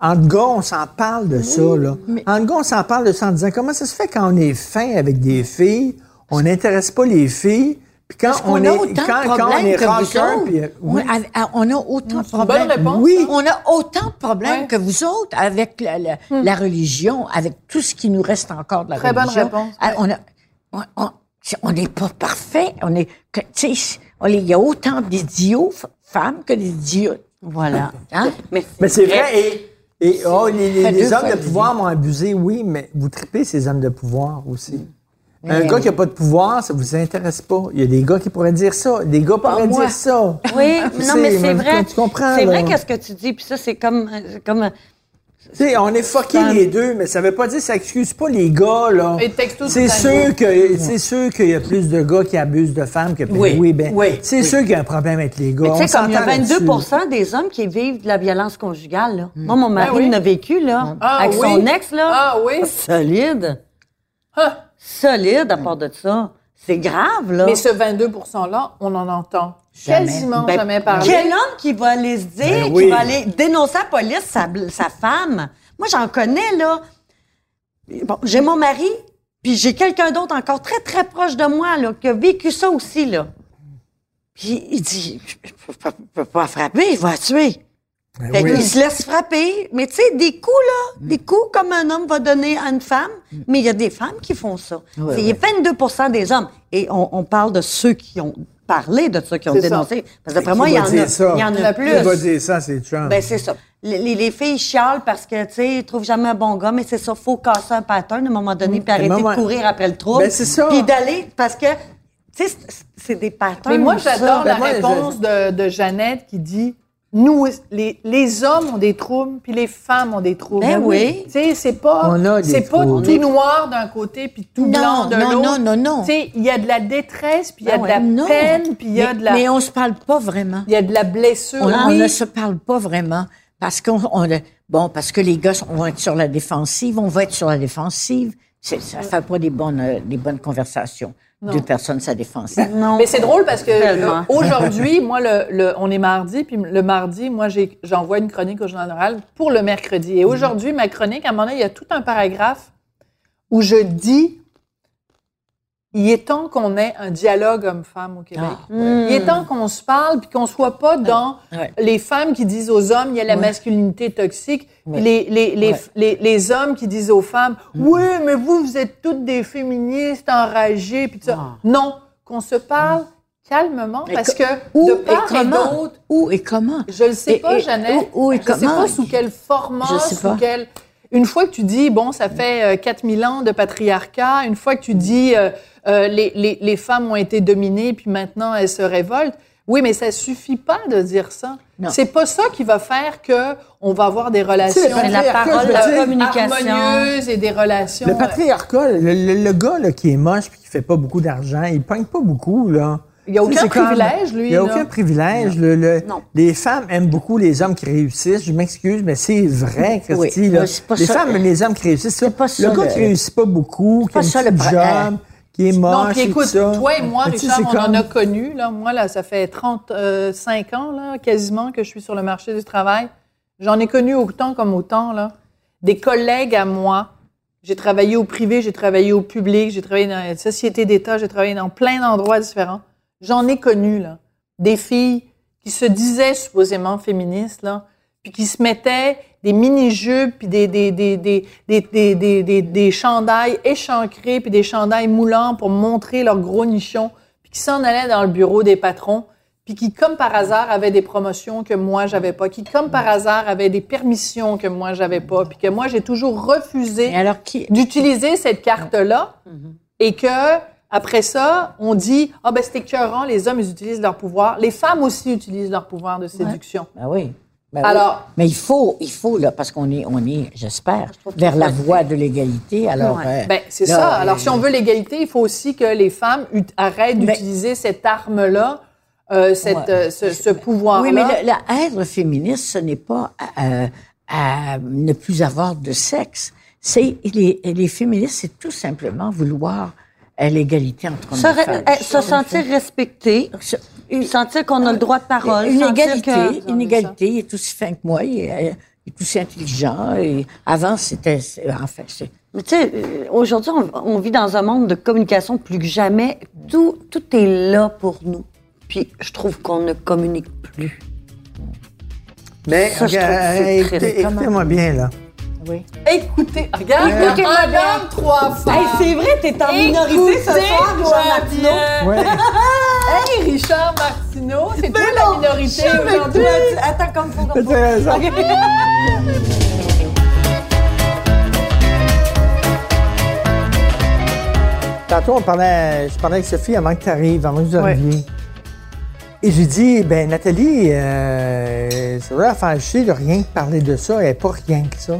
entre gars, on s'en parle de ça, là. Entre gars, on s'en parle de ça en disant comment ça se fait quand on est fin avec des filles, on n'intéresse pas les filles, puis quand on qu'on est, a autant quand, de quand on problèmes est que vous rocker, autres? puis, euh, oui. On, a, on autant de C'est une bonne problèmes. réponse. Oui. On a autant de problèmes Ouais. que vous autres avec la, la- la religion, avec tout ce qui nous reste encore de la Très bonne religion. réponse. Ah, On a, on, on- on n'est pas parfait. On est, tu sais, on il y a autant d'idiots femmes que d'idiots. Voilà. Hein? Mais, Mais c'est vrai, et, et oh, les, les- hommes de pouvoir m'ont abusé, oui, mais vous tripez ces hommes de pouvoir aussi. Un gars qui n'a pas de pouvoir, ça vous intéresse pas. Il y a des gars qui pourraient dire ça. Des gars pourraient moi. dire ça. Oui, Tu non, mais c'est vrai. tu comprends, C'est vrai qu'est-ce que tu dis, puis ça, c'est comme, euh, comme, Tu sais, on est fuckés les deux, mais ça veut pas dire, ça excuse pas les gars, là. C'est sûr l'heure. que, c'est sûr qu'il y a plus de gars qui abusent de femmes que Oui, ben, oui, c'est sûr qu'il y a un problème avec les gars. Tu sais, comme il y a s'entend 22 là-dessus. des hommes qui vivent de la violence conjugale. Là. Moi, mon mari Ben oui? en a vécu, là, Ah avec oui? son ex, là. Ah oui? Solide. Ah. Solide à part de ça. C'est grave, là. Mais ce 22 %-là, on en entend Jamais. quasiment Ben, jamais parler. Quel homme qui va aller se dire, Ben qui va aller dénoncer à la police sa, sa femme? Moi, j'en connais, là. Bon, j'ai mon mari, puis j'ai quelqu'un d'autre encore très, très proche de moi, là, qui a vécu ça aussi, là. Puis il dit, je peux pas, frapper, il va la tuer. Ben Fait oui. qu'il se laisse frapper. Mais tu sais, des coups, là, des coups comme un homme va donner à une femme, mais il y a des femmes qui font ça. Il y a 22 des hommes. Et on, on parle de ceux qui ont parlé de ça, qui ont ça. dénoncé. Parce que d'après moi, il y en a, ça? il y en Il y en a plus. Qui va dire ça, c'est Trump. Ben, c'est ça. Les, les- les filles chialent parce que, tu sais, ils trouvent jamais un bon gars, mais c'est ça, faut casser un pattern à un moment donné, puis arrêter de courir après le trouble. Ben, c'est ça. Puis d'aller, parce que, tu sais, c'est- des patterns. Mais moi, j'adore la Ben, moi, je- réponse de, de Jeannette qui dit nous, les, les hommes ont des troubles, puis les femmes ont des troubles. Ben oui. Tu sais, c'est pas, On a des c'est pas troubles. tout noir d'un côté, puis tout blanc Non, de non, l'autre. non, non, non. Tu sais, il y a de la détresse, puis il y a Ah de la non. peine, puis il y a mais, de la, mais on se parle pas vraiment. il y a de la blessure. On, on Oui. ne se parle pas vraiment parce qu'on on, bon parce que les gars vont être sur la défensive, on va être sur la défensive. C'est- Ça fait pas des bonnes euh, des bonnes conversations. Deux personnes sa défensive. Non. Mais c'est drôle parce que euh, aujourd'hui, moi, le, le- on est mardi, puis le mardi, moi, j'ai- j'envoie une chronique au Journal oral pour le mercredi. Et aujourd'hui, ma chronique, à un moment donné, il y a tout un paragraphe où je dis il est temps qu'on ait un dialogue homme-femme au Québec. Il est temps qu'on se parle, puis qu'on soit pas dans Ouais. les femmes qui disent aux hommes il y a la masculinité toxique, puis les, les, les, les, les hommes qui disent aux femmes oui, mais vous, vous êtes toutes des féministes enragées, puis tout ça. Non, qu'on se parle calmement, parce que Où de part et comment? d'autre, Où et comment? je le sais Et- pas, et- Jeannette. où- où et je sais comment? pas sous quel format, Je sais sous quel... Une fois que tu dis, bon, ça fait euh, 4000 ans de patriarcat, une fois que tu dis, euh, euh, les, les, les femmes ont été dominées, puis maintenant elles se révoltent, oui, mais ça suffit pas de dire ça. C'est pas ça qui va faire que on va avoir des relations C'est la parole, la communication. harmonieuses et des relations... Le euh, patriarcat, le, le- le gars là, qui est moche puis qui fait pas beaucoup d'argent, il pogne pas beaucoup, là. Il y a aucun comme- privilège, lui. Il n'y a là. aucun privilège. Le- le- Non. les femmes aiment beaucoup les hommes qui réussissent. Je m'excuse, mais c'est vrai, Oui, Christy. là. pas les ça. femmes aiment les hommes qui réussissent. pas le ça, gars le- qui réussit pas beaucoup, qui pas a ça, le pra- job, qui est moche Non, puis et écoute, tout ça. toi et moi, Mais Richard, on en a connu. Là, moi, là, ça fait 35 ans, là, quasiment, que je suis sur le marché du travail. J'en ai connu autant comme autant, là. Des collègues à moi. J'ai travaillé au privé, j'ai travaillé au public, j'ai travaillé dans la société d'État, j'ai travaillé dans plein d'endroits différents. J'en ai connu, là. Des filles qui se disaient supposément féministes, là, puis qui se mettaient des mini-jupes, puis des, des, des, des, des chandails échancrés, puis des chandails moulants pour montrer leur gros nichon, puis qui s'en allaient dans le bureau des patrons, puis qui, comme par hasard, avaient des promotions que moi, j'avais pas, qui, comme par hasard, avaient des permissions que moi, j'avais pas, puis que moi, j'ai toujours refusé d'utiliser cette carte-là, et que, après ça, on dit, ah oh, ben, c'est écœurant, les hommes, ils utilisent leur pouvoir. Les femmes aussi utilisent leur pouvoir de séduction. Ben oui. Ben oui. Mais il faut, il faut, là, parce qu'on est, on est, j'espère, vers la voie de l'égalité. Alors, euh, ben c'est ça. euh, Alors si on veut l'égalité, il faut aussi que les femmes arrêtent d'utiliser cette arme-là, euh, cette, Ouais. euh, ce, ce pouvoir-là. Oui, mais le, le- être féministe, ce n'est pas euh, à ne plus avoir de sexe. C'est les, les féministes, c'est tout simplement vouloir euh, l'égalité entre hommes Se, et femmes. eh, se sentir respecté, sentir qu'on a le droit de parole, Une égalité, que- une égalité. Il est aussi fin que moi, il est, il est aussi intelligent. Et avant, c'était, enfin, c'est, Mais tu sais, euh, aujourd'hui, on, on vit dans un monde de communication plus que jamais. Tout, tout est là pour nous. Puis je trouve qu'on ne communique plus. Mais écoutez- très- écoutez-moi bien, là. Oui. Écoutez, regarde, Écoutez, un homme, trois femmes. c'est vrai, t'es en Écoutez, Ouais. Hey, Richard Martineau, c'est toi la minorité aujourd'hui. Attends, comme faut qu'on T'as raison. Tantôt, on parlait, je parlais avec Sophie avant que tu arrives, avant que vous Ouais. arriviez. Et j'ai dit, ben Nathalie, euh, c'est vrai, à faire chier de rien que parler de ça. Elle n'est pas rien que ça.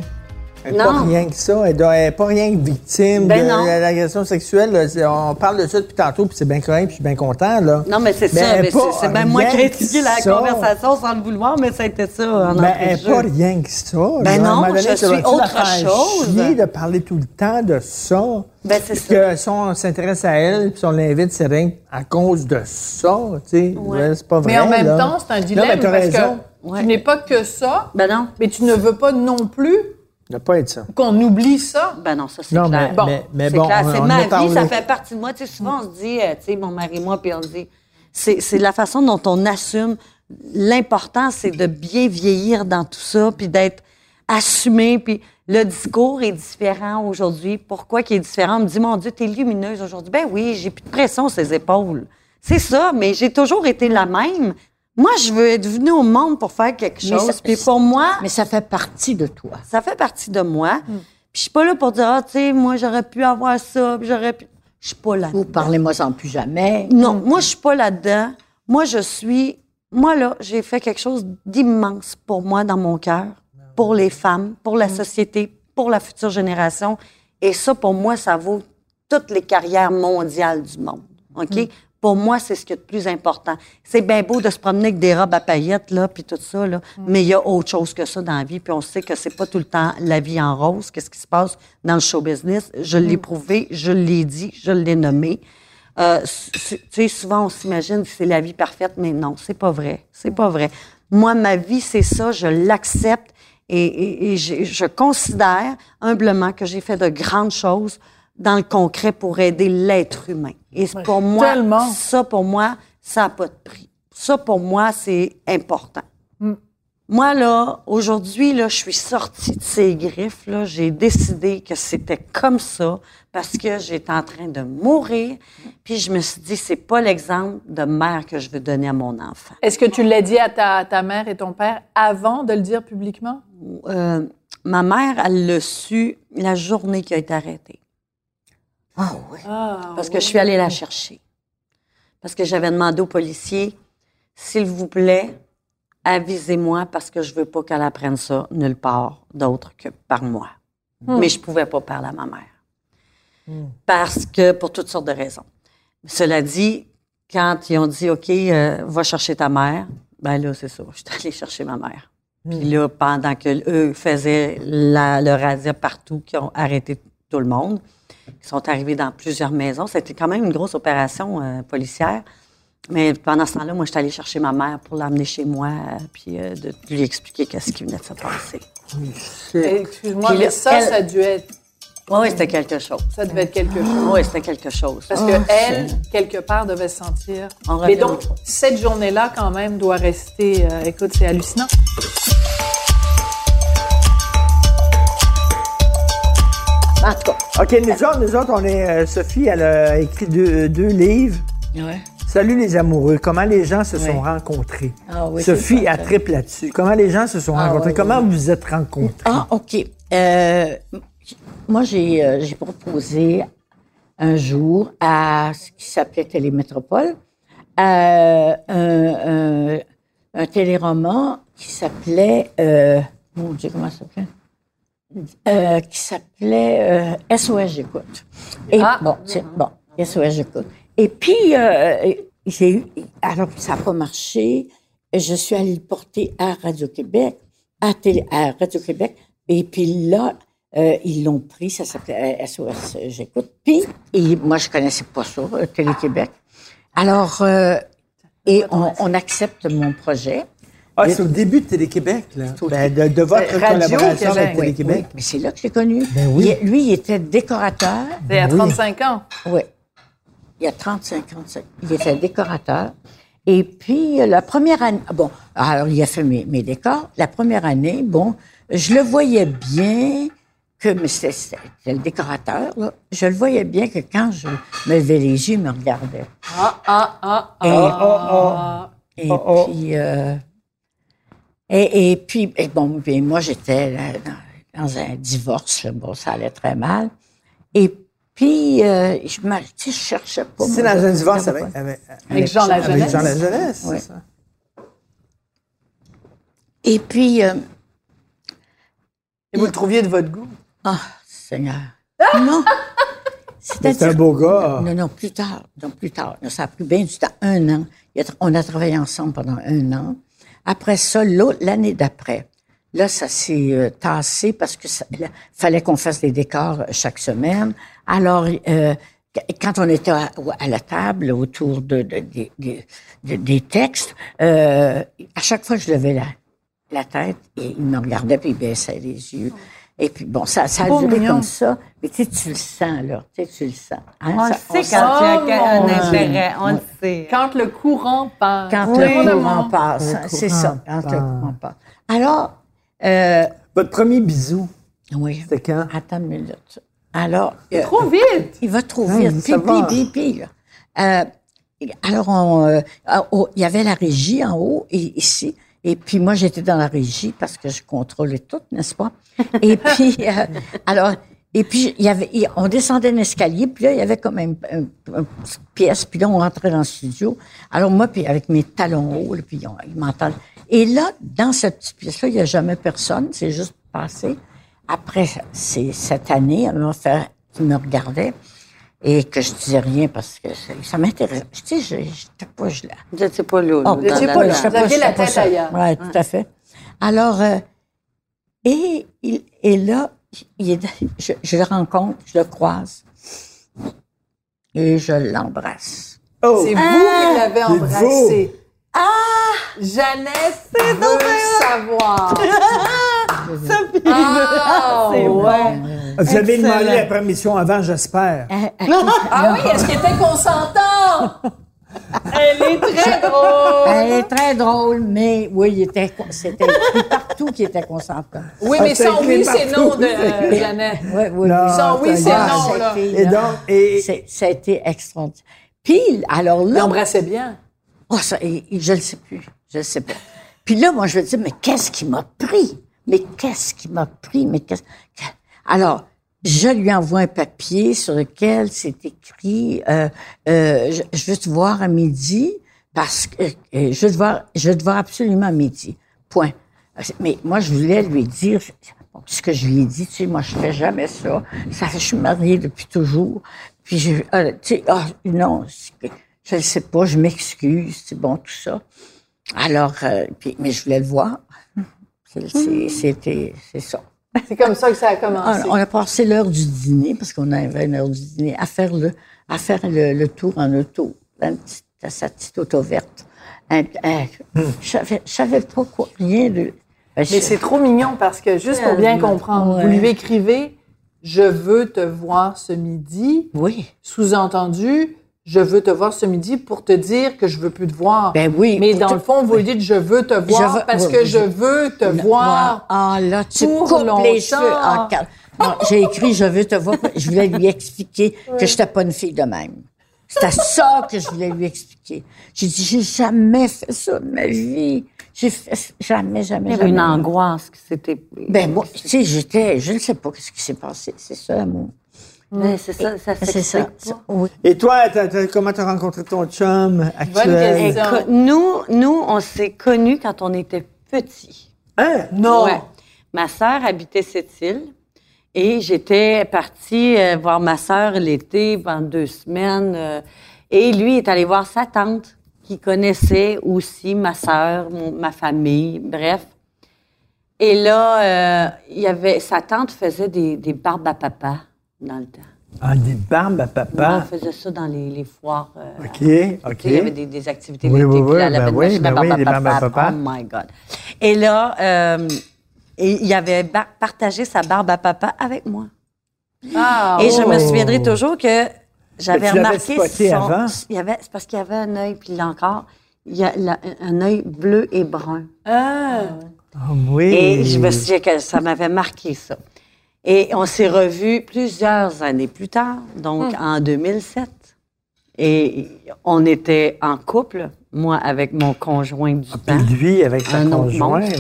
Elle n'est pas rien que ça. Elle n'est pas rien que victime Ben de l'agression sexuelle. là. On parle de ça depuis tantôt, puis c'est bien correct, puis je suis bien content. Là. Non, mais c'est Mais ça. C'est- même moi qui ai étudié la ça. conversation sans le vouloir, mais ça a été ça en Ben, elle n'est pas rien que ça. Ben là. Non, donné, je suis autre chose? chier de parler tout le temps de ça? Ben, c'est ça. que si on s'intéresse à elle, puis si on l'invite, c'est rien à cause de ça, tu sais. Ouais, C'est pas vrai. Mais en même là. temps, c'est un Non, dilemme parce raison. que Ouais. tu n'es pas que ça, Ben non. mais tu ne veux pas non plus Ne pas être ça. qu'on oublie ça? Ben non, ça c'est clair. mais, Bon, mais, mais c'est bon, clair, c'est ma vie, parlé. ça fait partie de moi. Tu sais, souvent, on se dit, euh, tu sais, mon mari et moi, puis on se dit, c'est c'est la façon dont on assume. L'important, c'est de bien vieillir dans tout ça, puis d'être assumé, puis le discours est différent aujourd'hui. Pourquoi qu'il est différent? On me dit, mon Dieu, t'es lumineuse aujourd'hui. Ben oui, j'ai plus de pression sur les épaules. C'est ça, mais j'ai toujours été la même. Moi, je veux être venue au monde pour faire quelque chose. ça- Puis pour moi, Mais ça fait partie de toi. ça fait partie de moi. Hmm. Puis je suis pas là pour dire, ah, tu sais, moi, j'aurais pu avoir ça, j'aurais pu. Je suis pas là. Vous parlez-moi sans plus jamais. Non, moi, je suis pas là-dedans. Moi, je suis moi, là, j'ai fait quelque chose d'immense pour moi dans mon cœur, pour les femmes, pour la société, pour la future génération. Et ça, pour moi, ça vaut toutes les carrières mondiales du monde. OK? Pour moi, c'est ce qui est le plus important. C'est bien beau de se promener avec des robes à paillettes, là, puis tout ça, là, mais il y a autre chose que ça dans la vie. Puis on sait que c'est pas tout le temps la vie en rose. Qu'est-ce qui se passe dans le show business? Je l'ai prouvé, je l'ai dit, je l'ai nommé. Euh, tu sais, souvent, on s'imagine que c'est la vie parfaite, mais non, c'est pas vrai. C'est pas vrai. Moi, ma vie, c'est ça, je l'accepte et, et- et je, je considère humblement que j'ai fait de grandes choses dans le concret pour aider l'être humain. Et pour moi, tellement. ça, pour moi, ça n'a pas de prix. Ça, pour moi, c'est important. Moi, là, aujourd'hui, là, je suis sortie de ces griffes, là. J'ai décidé que c'était comme ça parce que j'étais en train de mourir. Puis je me suis dit, c'est pas l'exemple de mère que je veux donner à mon enfant. Est-ce que tu l'as dit à ta, ta mère et ton père avant de le dire publiquement? Euh, ma mère, elle l'a su la journée qui a été arrêtée. Ah, Parce que je suis allée la chercher. Parce que j'avais demandé aux policiers, s'il vous plaît, avisez-moi parce que je veux pas qu'elle apprenne ça nulle part d'autre que par moi. Mais je pouvais pas parler à ma mère. Parce que, pour toutes sortes de raisons. Cela dit, quand ils ont dit, OK, euh, va chercher ta mère, ben là, c'est ça. Je suis allée chercher ma mère. Puis là, pendant que eux faisaient la, le razzia partout, qui ont arrêté tout le monde, qui sont arrivés dans plusieurs maisons, c'était quand même une grosse opération euh, policière. Mais pendant ce temps-là, moi, je suis allée chercher ma mère pour l'amener chez moi, euh, puis euh, de lui expliquer qu'est-ce qui venait de se passer. Excuse-moi, mais ça, elle- ça, a dû être, Oui, c'était quelque chose. ça devait être quelque chose. Oui, c'était quelque chose. Parce que elle, quelque part, devait se sentir. On Mais donc, cette journée-là, quand même, doit rester. euh, écoute, c'est hallucinant. En tout cas, OK, nous autres, nous autres, on est. euh, Sophie, elle a écrit deux, deux livres. Ouais. Salut les amoureux. Comment les gens se sont rencontrés? Ah oui, Sophie, ça. triple là-dessus. Comment les gens se sont Ah, rencontrés? Comment vous vous êtes rencontrés? Ah, OK. Euh, moi, j'ai euh, j'ai proposé un jour à ce qui s'appelait Télémétropole euh, un, un, un téléroman qui s'appelait. Mon Dieu, comment ça s'appelait? Euh, qui s'appelait euh, SOS J'écoute. Et Ah. bon, c'est bon, SOS J'écoute. Et puis, euh, j'ai eu. Alors, ça n'a pas marché. Je suis allée le porter à Radio-Québec, à, Radio-Québec. Et puis là, euh, ils l'ont pris, ça s'appelait euh, SOS J'écoute. Puis, et moi, je connaissais pas ça, euh, Télé-Québec. Alors, euh, et on, on accepte mon projet. Ah, c'est au début de Télé-Québec, là. Ben, de, de votre Radio collaboration avec Québec. Télé-Québec. Oui, mais c'est là que je l'ai connu. Ben oui. Il- lui, il était décorateur. C'est à 35 ans. Oui. Il y a 30-50 ans. Il était décorateur. Et puis, euh, la première année, ah bon, alors il a fait mes, mes décors. La première année, bon, je le voyais bien que, mais c'était le décorateur, là. Je le voyais bien que quand je me levais les yeux, il me regardait. Ah, ah, ah, Et- ah. Et Oh, oh. puis, euh, et, et puis, et bon, puis moi, j'étais là, dans, dans un divorce. Bon, ça allait très mal. Et puis, euh, je, me, tu sais, je cherchais pas. C'est dans un divorce avec, avec, Avec Jean avec Lajeunesse. Jean Lajeunesse, Ouais. c'est ça? Et puis, euh, Et vous le trouviez de votre goût? ah, Seigneur. Non. C'est un beau gars. non, non, plus tard. Non, plus tard. Ça a pris bien du temps, un an. On a travaillé ensemble pendant un an. Après ça, l'année d'après, là, ça s'est euh, tassé parce que fallait qu'on fasse des décors euh, chaque semaine. Alors, euh, qu- quand on était à, la table autour de, de- de- de- de- des textes, euh, à chaque fois je levais la, la tête, et il me regardait puis il baissait les yeux. Et puis bon, ça, ça a Beau duré mignon. comme ça. Mais tu sais, tu le sens, là. Tu sais, tu le sens. hein, On le sait quand il y a un intérêt, on le sait. Quand le courant passe. Quand Oui. le courant passe, hein, c'est ça, quand le courant passe. Alors, euh, Votre premier bisou, oui, c'était quand? attends une minute. Alors, euh, Trop vite. il va trop Hum, vite. ça Pi, va. pi, pi, pi, là. Euh, alors, on, euh, ah, oh, il y avait la régie en haut et ici. Et puis, moi, j'étais dans la régie parce que je contrôlais tout, n'est-ce pas? Et puis, euh, alors, Et puis, y avait, on descendait un escalier, puis là, il y avait comme un, un- une petite pièce, puis là, on rentrait dans le studio. Alors, moi, puis avec mes talons hauts, puis on- ils m'entendent. Et là, dans cette petite pièce-là, il n'y a jamais personne, c'est juste passé. Après, c'est cette année, elle m'a fait, qui me regardait, et que je disais rien parce que ça, ça m'intéresse. Tu sais, je j'étais pas, je, Vous n'étiez pas là. Oh, là, Vous dans étiez la- pas là. Vous aviez la tête ça. ailleurs. Ouais, tout à fait. Alors, euh, et, il, et là, il est, je, je le rencontre, je le croise, et je l'embrasse. Oh! C'est vous qui l'avez C'est embrassé. Ah! Jeannette veut savoir. Ah, ouais. Vous avez Excellent. demandé la permission avant, j'espère. Ah oui, est-ce qu'il était consentant? Elle est très drôle. Elle est très drôle, mais oui, il était, c'était partout qui était consentant. Oui, Ah, mais c'est son écrit oui, c'est non de euh, Jeannette. Oui, oui. Non, Son oui, c'est Ah, non, là. fille, Et donc, et, c'est- ça a été extraordinaire. Puis, alors là, embrassait bien. Oh, ça, et- et je ne sais plus. Je ne sais pas. Puis là, moi, je me dis, mais qu'est-ce qui m'a pris? Mais qu'est-ce qui m'a pris? Mais qu'est-ce... que- Alors, je lui envoie un papier sur lequel c'est écrit euh, euh, je, je veux te voir à midi parce que euh, je veux te voir, je veux te voir absolument à midi. Point. Mais moi, je voulais lui dire ce que je lui ai dit. Tu sais, moi, je fais jamais ça. Ça je suis mariée depuis toujours. Puis je, euh, tu sais, ah, non, je ne sais pas, je m'excuse, c'est bon tout ça. Alors, euh, mais je voulais le voir. C'est- c'est- C'était, ça. C'est comme ça que ça a commencé. on a passé l'heure du dîner, parce qu'on avait une heure du dîner, à faire le, à faire le, le tour en auto, dans sa petite auto verte. Un- un- Je savais, je savais pas quoi, rien de. Ben, Mais c'est trop mignon parce que, juste pour bien comprendre, Ouais. vous lui écrivez « Je veux te voir ce midi Oui. ». Sous-entendu, « Je veux te voir ce midi pour te dire que je veux plus te voir Ben oui. Mais dans te- le fond, vous lui dites « Je veux te voir veux- parce oui, que oui, je je- veux te voir Ah là, tu pour coupes les cheveux. Ah, non, j'ai écrit, je veux te voir. Je voulais lui expliquer que je n'étais pas une fille de même. C'était ça que je voulais lui expliquer. J'ai dit, j'ai jamais fait ça de ma vie. J'ai fait jamais, jamais, Il y avait une jamais. angoisse qui s'était. Ben moi, tu sais, j'étais, je ne sais pas ce qui s'est passé. C'est ça, l'amour. Ouais, c'est ça, ça C'est ça. Oui. et toi, t'as- t'as- comment t'as rencontré ton chum actuel? question. Nous, nous, on s'est connus quand on était petits. Hein? Non. Ouais. Ma sœur habitait cette île et j'étais partie euh, voir ma sœur l'été pendant deux semaines. euh, et lui est allé voir sa tante qui connaissait aussi ma sœur, mon- ma famille, bref. Et là, euh, il y avait, sa tante faisait des, des barbes à papa dans le temps. Ah, des barbes à papa? faisait ça dans les, les foires. euh, OK, OK. Il y avait des, des activités Oui, oui, oui, là, elle ben oui, à ben oui, à des barbes à papa. Oh my God. Et là, euh, et il avait partagé sa barbe à papa avec moi. Ah, Et je me Oh. souviendrai toujours que j'avais remarqué spoté son- avant? il y avait, c'est parce qu'il y avait un œil, puis là encore, il y a la- un œil bleu et brun. ah. Ah, oui. Et je me souviens que ça m'avait marqué ça. Et on s'est revus plusieurs années plus tard, donc en 2007. Et on était en couple, moi avec mon conjoint du Puis temps, lui, avec sa conjointe.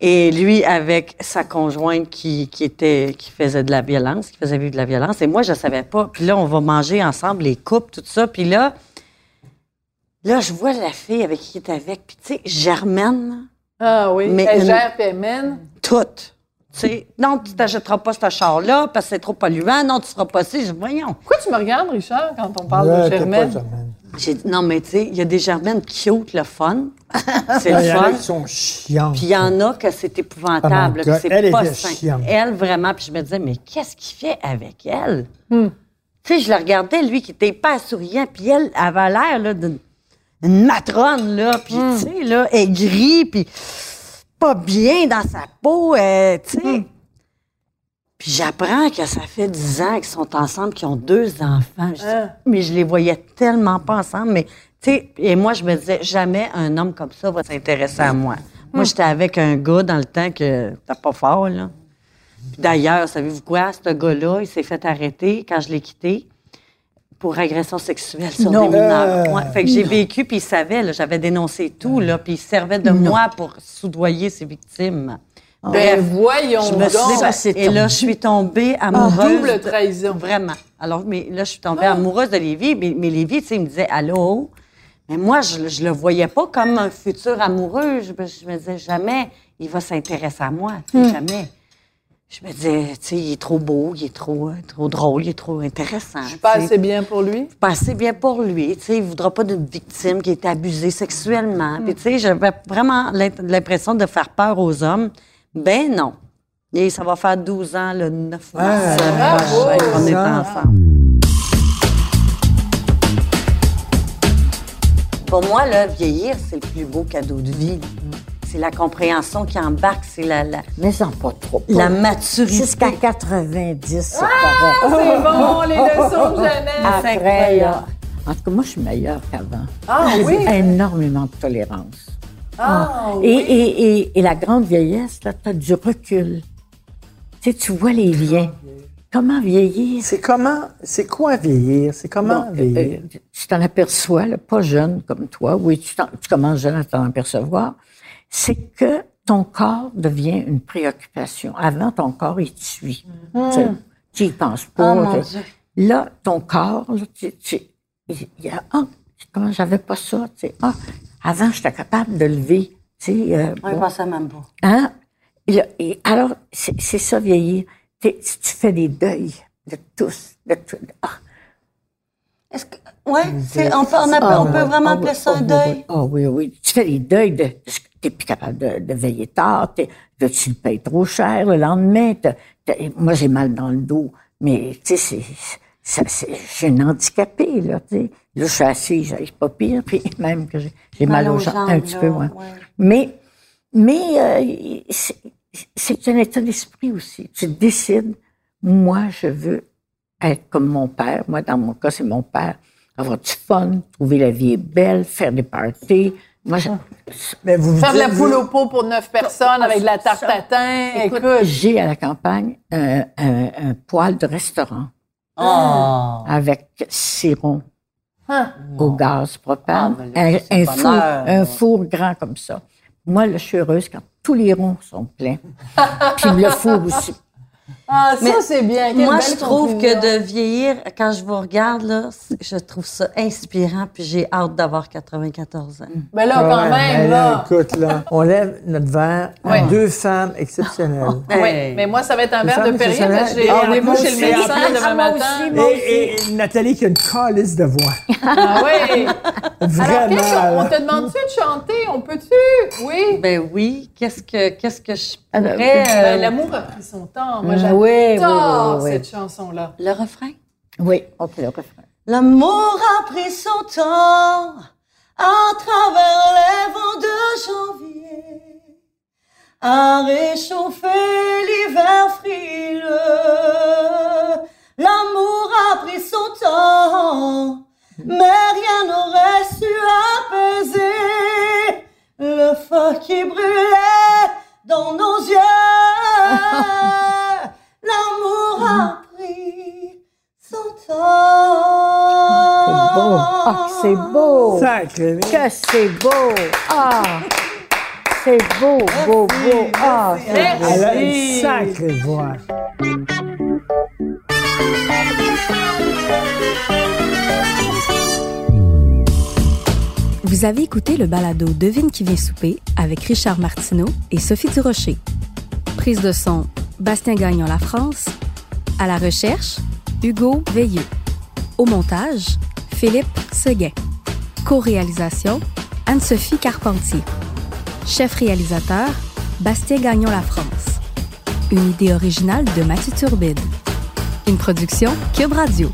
et lui avec sa conjointe qui, qui était qui faisait de la violence, qui faisait vivre de la violence. Et moi, je savais pas. Puis là, on va manger ensemble les coupes, tout ça. Puis là, là, je vois la fille avec qui il est avec. Puis tu sais, Germaine, Ah oui, Mais elle une- gère puis elle mène. toutes. Tu sais, non, tu t'achèteras pas ce char-là parce que c'est trop polluant. Non, tu feras pas ci. Je dis, voyons. Pourquoi tu me regardes, Richard, quand on parle Ouais, de Germaine? J'ai dit, non, mais tu sais, il y a des germaines cute, le fun. C'est Il le y en a fun. qui sont chiants. Puis il y en a que c'est épouvantable, Oh c'est elle pas sain. chiante. Elle, vraiment, puis je me disais, mais qu'est-ce qu'il fait avec elle? Tu sais, je la regardais, lui, qui était pas souriant, puis elle avait l'air, là, d'une une matrone, là, puis tu sais, là, aigrie, puis pas bien dans sa peau, euh, tu sais. Puis j'apprends que ça fait 10 ans qu'ils sont ensemble, qu'ils ont deux enfants. Je dis, Hein? Mais je les voyais tellement pas ensemble. Mais, tu sais, et moi, je me disais, jamais un homme comme ça va s'intéresser à moi. Moi, j'étais avec un gars dans le temps que t'as pas fort, là. Puis D'ailleurs, savez-vous quoi? Ce gars-là, il s'est fait arrêter quand je l'ai quitté pour agression sexuelle sur Non. des mineurs. Euh, Ouais. Fait que j'ai vécu, puis il savait, là, j'avais dénoncé tout, là, puis il servait de moi pour soudoyer ses victimes. Ben, voyons Je me donc. suis c'est et là, je suis tombée amoureuse. Double de- trahison. Vraiment. Alors, mais là, je suis tombée amoureuse de Lévi. Mais, mais Lévi, tu sais, il me disait allô? Mais moi, je, je le voyais pas comme un futur amoureux. Je, me- je me disais jamais, il va s'intéresser à moi. sais, Jamais. Je me disais, tu sais, il est trop beau, il est trop, euh, trop drôle, il est trop intéressant. Je suis pas assez bien pour lui. pas assez bien pour lui. Tu sais, il voudra pas d'une victime qui a été abusée sexuellement. Puis, tu sais, j'avais vraiment l'impression de faire peur aux hommes. Ben non. Et ça va faire 12 ans, le 9 mars, euh, bravo! prochain qu'on est ensemble. Pour moi, là, vieillir, c'est le plus beau cadeau de vie. C'est la compréhension qui embarque, c'est la, la, Mais en pas trop. pas- la maturité. Jusqu'à 90, c'est Ah, correct. c'est bon, les leçons de Jeannette. Après, incroyable. là, en tout cas, moi, je suis meilleure qu'avant. Ah J'ai oui? énormément de tolérance. Ah, Et, oui. et, et, et la grande vieillesse, là, tu as du recul. Tu sais, tu vois les liens. Comment vieillir? C'est comment, c'est quoi vieillir? C'est comment Bon, vieillir? euh, tu t'en aperçois, là, pas jeune comme toi. Oui, tu, tu commences jeune à t'en apercevoir. C'est que ton corps devient une préoccupation. Avant, ton corps, il te suit. Tu- Tu y penses pas. Oh, Dieu. Là, ton corps, là, tu, tu- il y a, ah, comment j'avais pas ça, tu sais, ah, avant, j'étais capable de lever, tu sais, euh, bon, même pas. hein? Et là, et alors, c'est ça, vieillir. Tu, fais des deuils de tous, de. Ah, Est-ce que. Ouais, c'est- on peut, on appelle- on peut vraiment ah, appeler ça un ah, deuil? Ah oui, oui. Tu fais des deuils de. T'es plus capable de, de veiller tard? t'es- de- tu le payes trop cher le lendemain? t'as- t'as- moi, j'ai mal dans le dos. Mais, tu sais, c'est. ça, c'est- Je suis une handicapée, là, tu sais. Là, je suis assise, c'est pas pire, puis même que j'ai j'ai mal, aux jambes, un petit peu, ouais. Mais, mais euh, c'est- c'est un état d'esprit aussi. Tu décides, moi, je veux être comme mon père. Moi, dans mon cas, c'est mon père. Avoir du fun, trouver la vie est belle, faire des parties. Moi, je- Mais vous Faire de la poule au pot pour neuf personnes avec de la tarte tatin. écoute, Écoute, j'ai à la campagne un, un- un poêle de restaurant Oh. avec ciron Hein? au gaz propane, Ah, là, un, four, un four grand comme ça. Moi, là, je suis heureuse quand tous les ronds sont pleins. Puis le four aussi. Ah, ça, Mais c'est bien. Quelle Moi, je trouve que de vieillir, quand je vous regarde, là, je trouve ça inspirant, puis j'ai hâte d'avoir 94 ans. Mais là, quand Ouais, même, mais là. Écoute, là, on lève notre verre à Ouais. deux femmes exceptionnelles. Oui, Hey. mais moi, ça va être un verre de Perrier parce que j'ai hein? rendez-vous Ah, chez le médecin demain Ah, moi matin. aussi, moi Et, et Nathalie qui a une calice de voix. Ah oui. Alors, Vraiment. qu'est-ce qu'on- on te demande-tu de chanter? On peut-tu? Oui. Ben oui, qu'est-ce que, qu'est-ce que je Alors, pourrais... euh, Ben, L'amour a pris son temps. Moi, Oui, j'adore oui, oui, oui. cette chanson-là. le refrain? Oui, OK, le refrain. L'amour a pris son temps à travers les vents de janvier, à réchauffer l'hiver frileux. L'amour a pris son temps, mais rien n'aurait su apaiser le feu qui brûlait dans nos yeux. L'amour a pris son temps. C'est beau. Ah, que c'est beau. Sacré. Que c'est beau. Ah, c'est beau, beau, beau. Ah, c'est beau. Elle a une sacrée voix. Vous avez écouté le balado Devine qui vient souper avec Richard Martineau et Sophie Durocher. Prise de son, Bastien Gagnon La France. À la recherche, Hugo Veilleux. Au montage, Philippe Seguin. Co-réalisation, Anne-Sophie Carpentier. Chef réalisateur, Bastien Gagnon La France. Une idée originale de Mathieu Turbide. Une production Cube Radio.